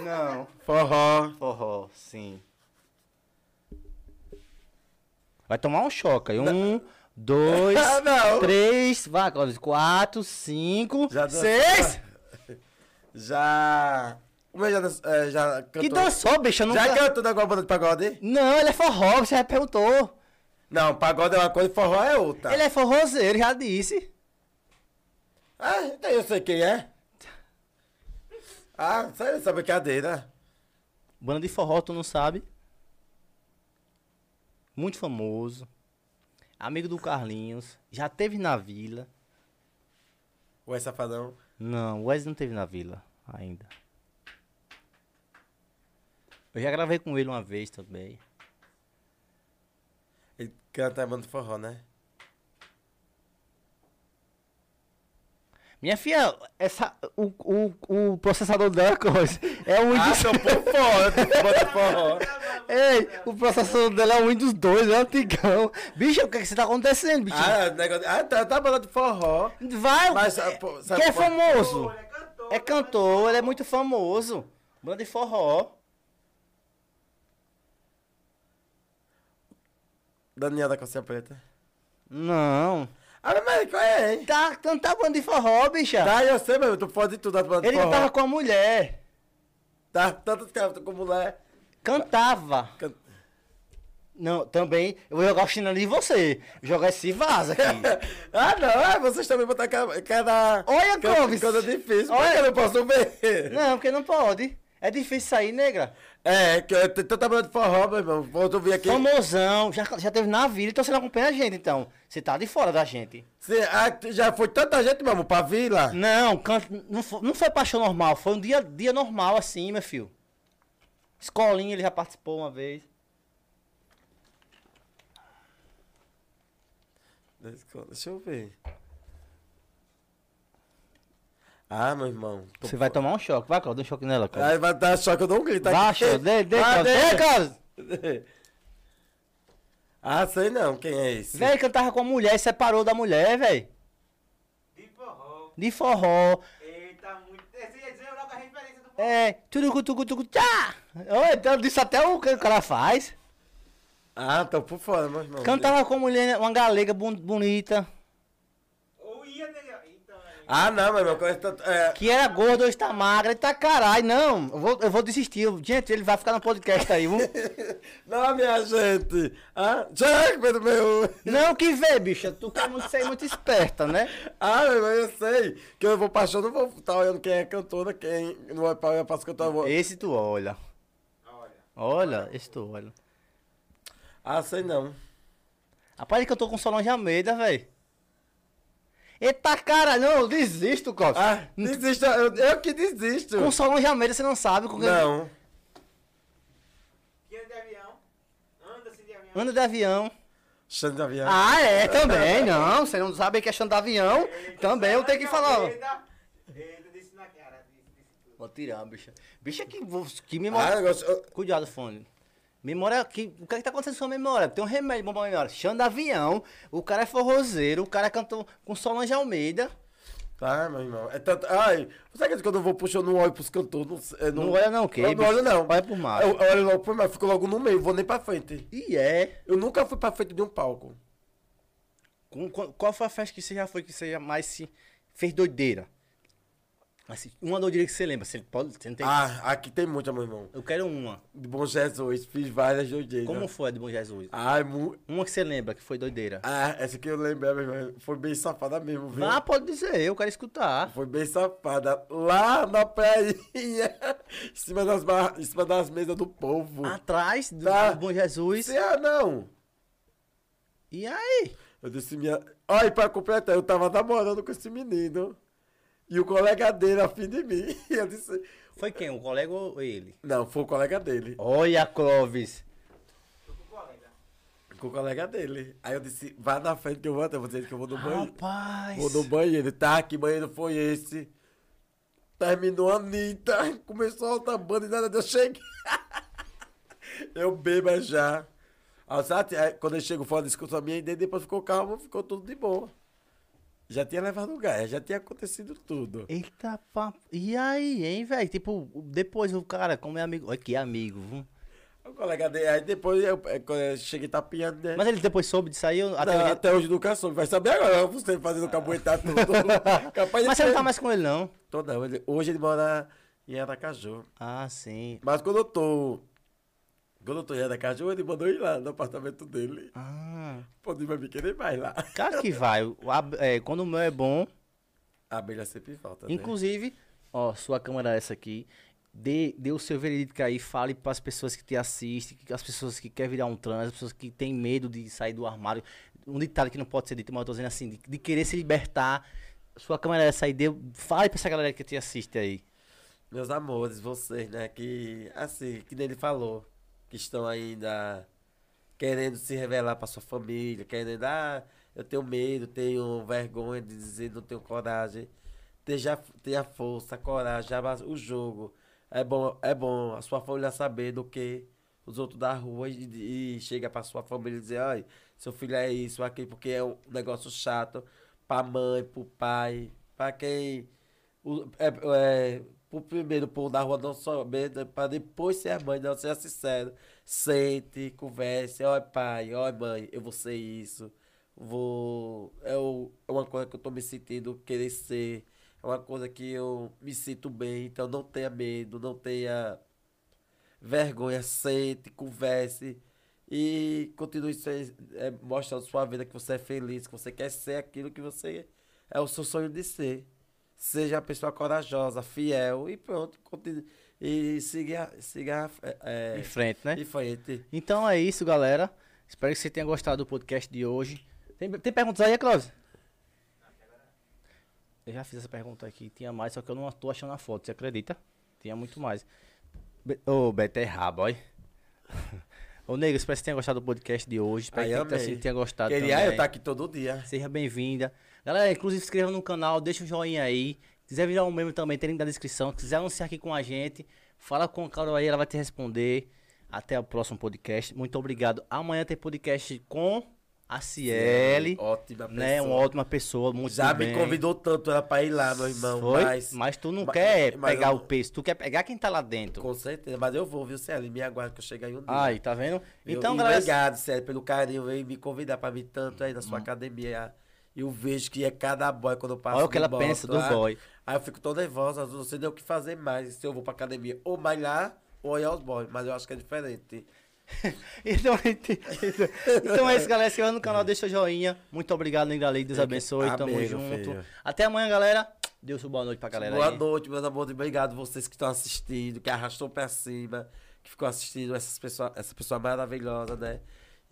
Não. forró. Forró, sim. Vai tomar um choque aí. Um, dois, Ah, não. três, vai, Clóvis. Quatro, cinco, Já seis. Já. O meu já, dançou- é, já cantou. Que dançou, bicho? Nunca... Já cantou alguma banda de pagode? Não, ele é forró, você já perguntou. Não, pagode é uma coisa e forró é outra. Ele é forrozeiro, já disse. Ah, então eu sei quem é. Ah, sério essa brincadeira? Banda de forró, tu não sabe? Muito famoso. Amigo do Carlinhos. Já teve na vila. É safadão? Não, o Wesley não teve na vila ainda. Eu já gravei com ele uma vez também. Ele canta banda de forró, né? Minha filha, essa, o, o, o processador dela coisa, é o Ah, Windows. tô por fora, banda de forró. Ei, o processador dela é o Windows 2, é antigão. Bicho, o que, que você tá acontecendo, bicho? Ah, negócio... ah tá, tá banda de forró. Vai, Mas, é, ah, pô, sabe que é famoso. Ele é cantor. É cantor, ele é muito famoso. Banda de forró. Daniel da Calcinha Preta. Não. Ah, mas qual é, hein? Tá cantando banda de forró, bicha. Tá, eu sei, mas eu tô fora de tudo da banda de ele forró. cantava com a mulher. Tá, tantos caras com mulher. Cantava. Can- Não, também. Eu vou jogar o chinelo em você. Jogar esse vaso aqui. ah, não, ah, vocês também botam cada... cada Olha, Clóvis. coisa difícil, Olha. porque eu não posso ver. Não, porque não pode. É difícil sair, negra. É, que tenho tanta banda de forró, meu irmão. Vou tu vir aqui. Famosão, já, já teve na vila, então você não acompanha a gente, então. Você tá de fora da gente. Cê, ah, já foi tanta gente, meu irmão, pra vila. Não, can- não, foi, não foi paixão normal, foi um dia, dia normal assim, meu filho. Escolinha ele já participou uma vez. Deixa eu ver. Ah, meu irmão. tô Você vai tomar um choque, vai, Claudio, dá um choque nela, Claudio. Aí vai dar choque, eu dou um grito aqui. Vai, choque, dê, dê, Ah, Claudio. Dê. Ah, sei não, quem é esse? Velho, cantava com a mulher, separou da mulher, velho. De forró. De forró. Eita, muito. Esse ia dizer logo a referência do forró. É, turucu, tucu, tucu, tchá. Oi, então disse até o que o cara faz. Ah, tô por fora, meu irmão. Cantava com a mulher, uma galega bon- bonita. Ou ia negar. Então, aí. Ah, não, meu irmão. quando tá- É, Que era gordo, hoje tá magra, tá caralho. Não, eu vou, eu vou desistir. Gente, ele vai ficar no podcast aí. viu? não, minha gente. Ah, Pedro meu. Não, que vê, bicha. Tu quer muito ser muito esperta, né? Ah, meu eu sei. Que eu vou pra show, não vou estar olhando quem é cantora, quem não vai pra olhar pras cantoras. eu vou- Esse tu olha. Olha. Olha, esse tu olha. Ah, sei não. Rapaz, é que eu tô com Solange Almeida, velho. Eita caralho, não, eu desisto, Costa. Ah, desista. Eu, eu que desisto. Com Solange Almeida você não sabe. Com... Não. Que anda de avião. Anda-se de avião. Anda de avião. Xande de avião. Ah, é, também, não. Você não sabe que é chão de avião. Também eu tenho que falar. disse na cara. Disse, disse tudo. Vou tirar, bicha. Bicha, que, que Ah, memória. negócio. eu- Cuidado, fone. Memória, que, o que, é que tá acontecendo com sua memória? Tem um remédio bom pra memória. De avião. O cara é forrozeiro. O cara cantou com Solange Almeida. Tá, meu irmão. É tanto... Ai, você acredita que quando eu vou puxando, não olho pros cantores? Não, eu Não olha não, o quê, Eu não olho não. Olha pro macho. Eu, eu olho logo pro macho, fico logo no meio, vou nem pra frente. E é. Eu nunca fui pra frente de um palco. Com- com- qual foi a festa que você já foi que você mais se fez doideira? Assim, uma doideira que você lembra. Você, pode, você não tem. Ah, aqui tem muita, meu irmão. Eu quero uma. De Bom Jesus, fiz várias doideiras. Como foi a de Bom Jesus? Ai, mu... Uma que você lembra que foi doideira. Ah, essa que eu lembro, meu irmão. Foi bem safada mesmo, viu? Ah, pode dizer, eu quero escutar. Foi bem safada. Lá na praia, em cima das, bar... em cima das mesas do povo. Atrás do, Tá. do Bom Jesus. Ah, não. E aí? Eu disse, minha. Olha, pra completar, eu tava namorando com esse menino. E o colega dele, afim de mim. E eu disse. Foi quem? O colega ou ele? Não, foi o colega dele. Olha, Clóvis. Tô com o colega. Com o colega dele. Aí eu disse, vá na frente que eu vou, eu vou dizer que eu vou no banheiro. Rapaz. Vou no banheiro. Tá, que banheiro foi esse? Terminou a Anitta. Começou a outra banda e nada de eu cheguei. eu bebo já. Aí, aí, quando eu chego fora, discuto a minha ideia, depois ficou calmo, ficou tudo de boa. Já tinha levado o gás, já tinha acontecido tudo. Eita, papo. E aí, hein, velho? Tipo, depois o cara, como é amigo. Olha que amigo, viu? O colega dele, aí depois eu, é, eu cheguei tapeando, né? Mas ele depois soube disso aí. eu- Até Não, hoje- até hoje nunca soube. Vai saber agora, você fazendo cabuetar tudo. Capaz Mas você não tá mais com ele, não? Tô não, ele- hoje ele mora em Aracaju. Ah, sim. Mas quando eu tô. Quando eu tô em Aracaju, ele mandou ir lá no apartamento dele. Ah. Pode vai me querer mais lá. Claro que vai. É, quando o meu é bom. A abelha sempre falta. né? Inclusive, ó, sua câmera é essa aqui. Dê, dê o seu veredito aí, fale para as pessoas que te assistem, que- as pessoas que querem virar um trans, as pessoas que têm medo de sair do armário. Um ditado que não pode ser dito, mas eu tô dizendo assim, de, de querer se libertar. Sua câmera é essa aí, dê, fale pra essa galera que te assiste aí. Meus amores, vocês, né? Que, assim, que ele falou, que estão ainda querendo se revelar pra sua família, querendo, ah, eu tenho medo, tenho vergonha de dizer, não tenho coragem. Tenha, tenha força, coragem, o jogo. É bom, é bom a sua família saber do que os outros da rua e, e chega pra sua família e dizer, olha, seu filho é isso, aquilo, porque é um negócio chato pra mãe, pro pai, pra quem. O, é, é, pro primeiro pôr da rua não somente, pra depois ser a mãe, não seja sincero. Sente, converse, olha pai, olha mãe, eu vou ser isso. Vou. É, é uma coisa que eu tô me sentindo querer ser. É uma coisa que eu me sinto bem, então não tenha medo, não tenha vergonha, sente, converse e continue é, mostrando sua vida que você é feliz, que você quer ser aquilo que você é o seu sonho de ser. Seja uma pessoa corajosa, fiel e pronto, continue, e siga, siga é, Em frente, né? em frente. Então é isso, galera. Espero que você tenha gostado do podcast de hoje. Tem, tem perguntas aí, Cláudio? Eu já fiz essa pergunta aqui. Tinha mais, só que eu não tô achando a foto. Você acredita? Tinha muito mais. Be- Ô, Beto é rabo, ó. Ô, Nego, espero que você tenha gostado do podcast de hoje. Espero Aí, que você tenha gostado Queria também. eu estar aqui todo dia. Seja bem-vinda. Galera, inclusive inscreva no canal, deixa um joinha aí. Se quiser virar um membro também, tem link na descrição. Se quiser anunciar aqui com a gente, fala com a Carol aí, ela vai te responder. Até o próximo podcast. Muito obrigado. Amanhã tem podcast com a Ciele. Ótima pessoa. Né, uma ótima pessoa, muito Já bem. me convidou tanto ela pra ir lá, meu irmão. Foi? Mas, Mas tu não Ma- quer mas pegar eu- o peso, tu quer pegar quem tá lá dentro. Com certeza, mas eu vou, viu, Célio? Me aguarda que eu chegar em um dia. Ai, tá vendo? Então, E galera. Obrigado, Célio, pelo carinho, veio me convidar pra vir tanto aí na sua academia E eu vejo que é cada boy quando eu passo Olha o que ela pensa do ah, boy. Aí eu fico tão nervosa, não sei nem o que fazer mais. Se eu vou pra academia ou malhar ou olhar os boys. Mas eu acho que é diferente. Então, então é isso, galera. Se no canal, deixa o joinha. Muito obrigado, Negralei. Deus abençoe. Tamo Amém, meu junto. filho. Até amanhã, galera. Deus boa noite pra galera Boa aí. noite, meus amores. Obrigado vocês que estão assistindo, que arrastou pra cima, que ficou assistindo essas pessoa, essa pessoa maravilhosa, né?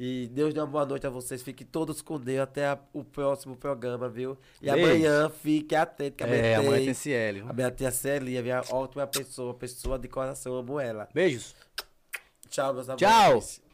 E Deus dê uma boa noite a vocês. Fiquem todos com Deus até a- o próximo programa, viu? E Beijo. amanhã fique atento, que amanhã É, amanhã tem tem... CL. A minha tia Celia, minha ótima pessoa, pessoa de coração, amo ela. Beijos. Tchau, meus amores. Tchau.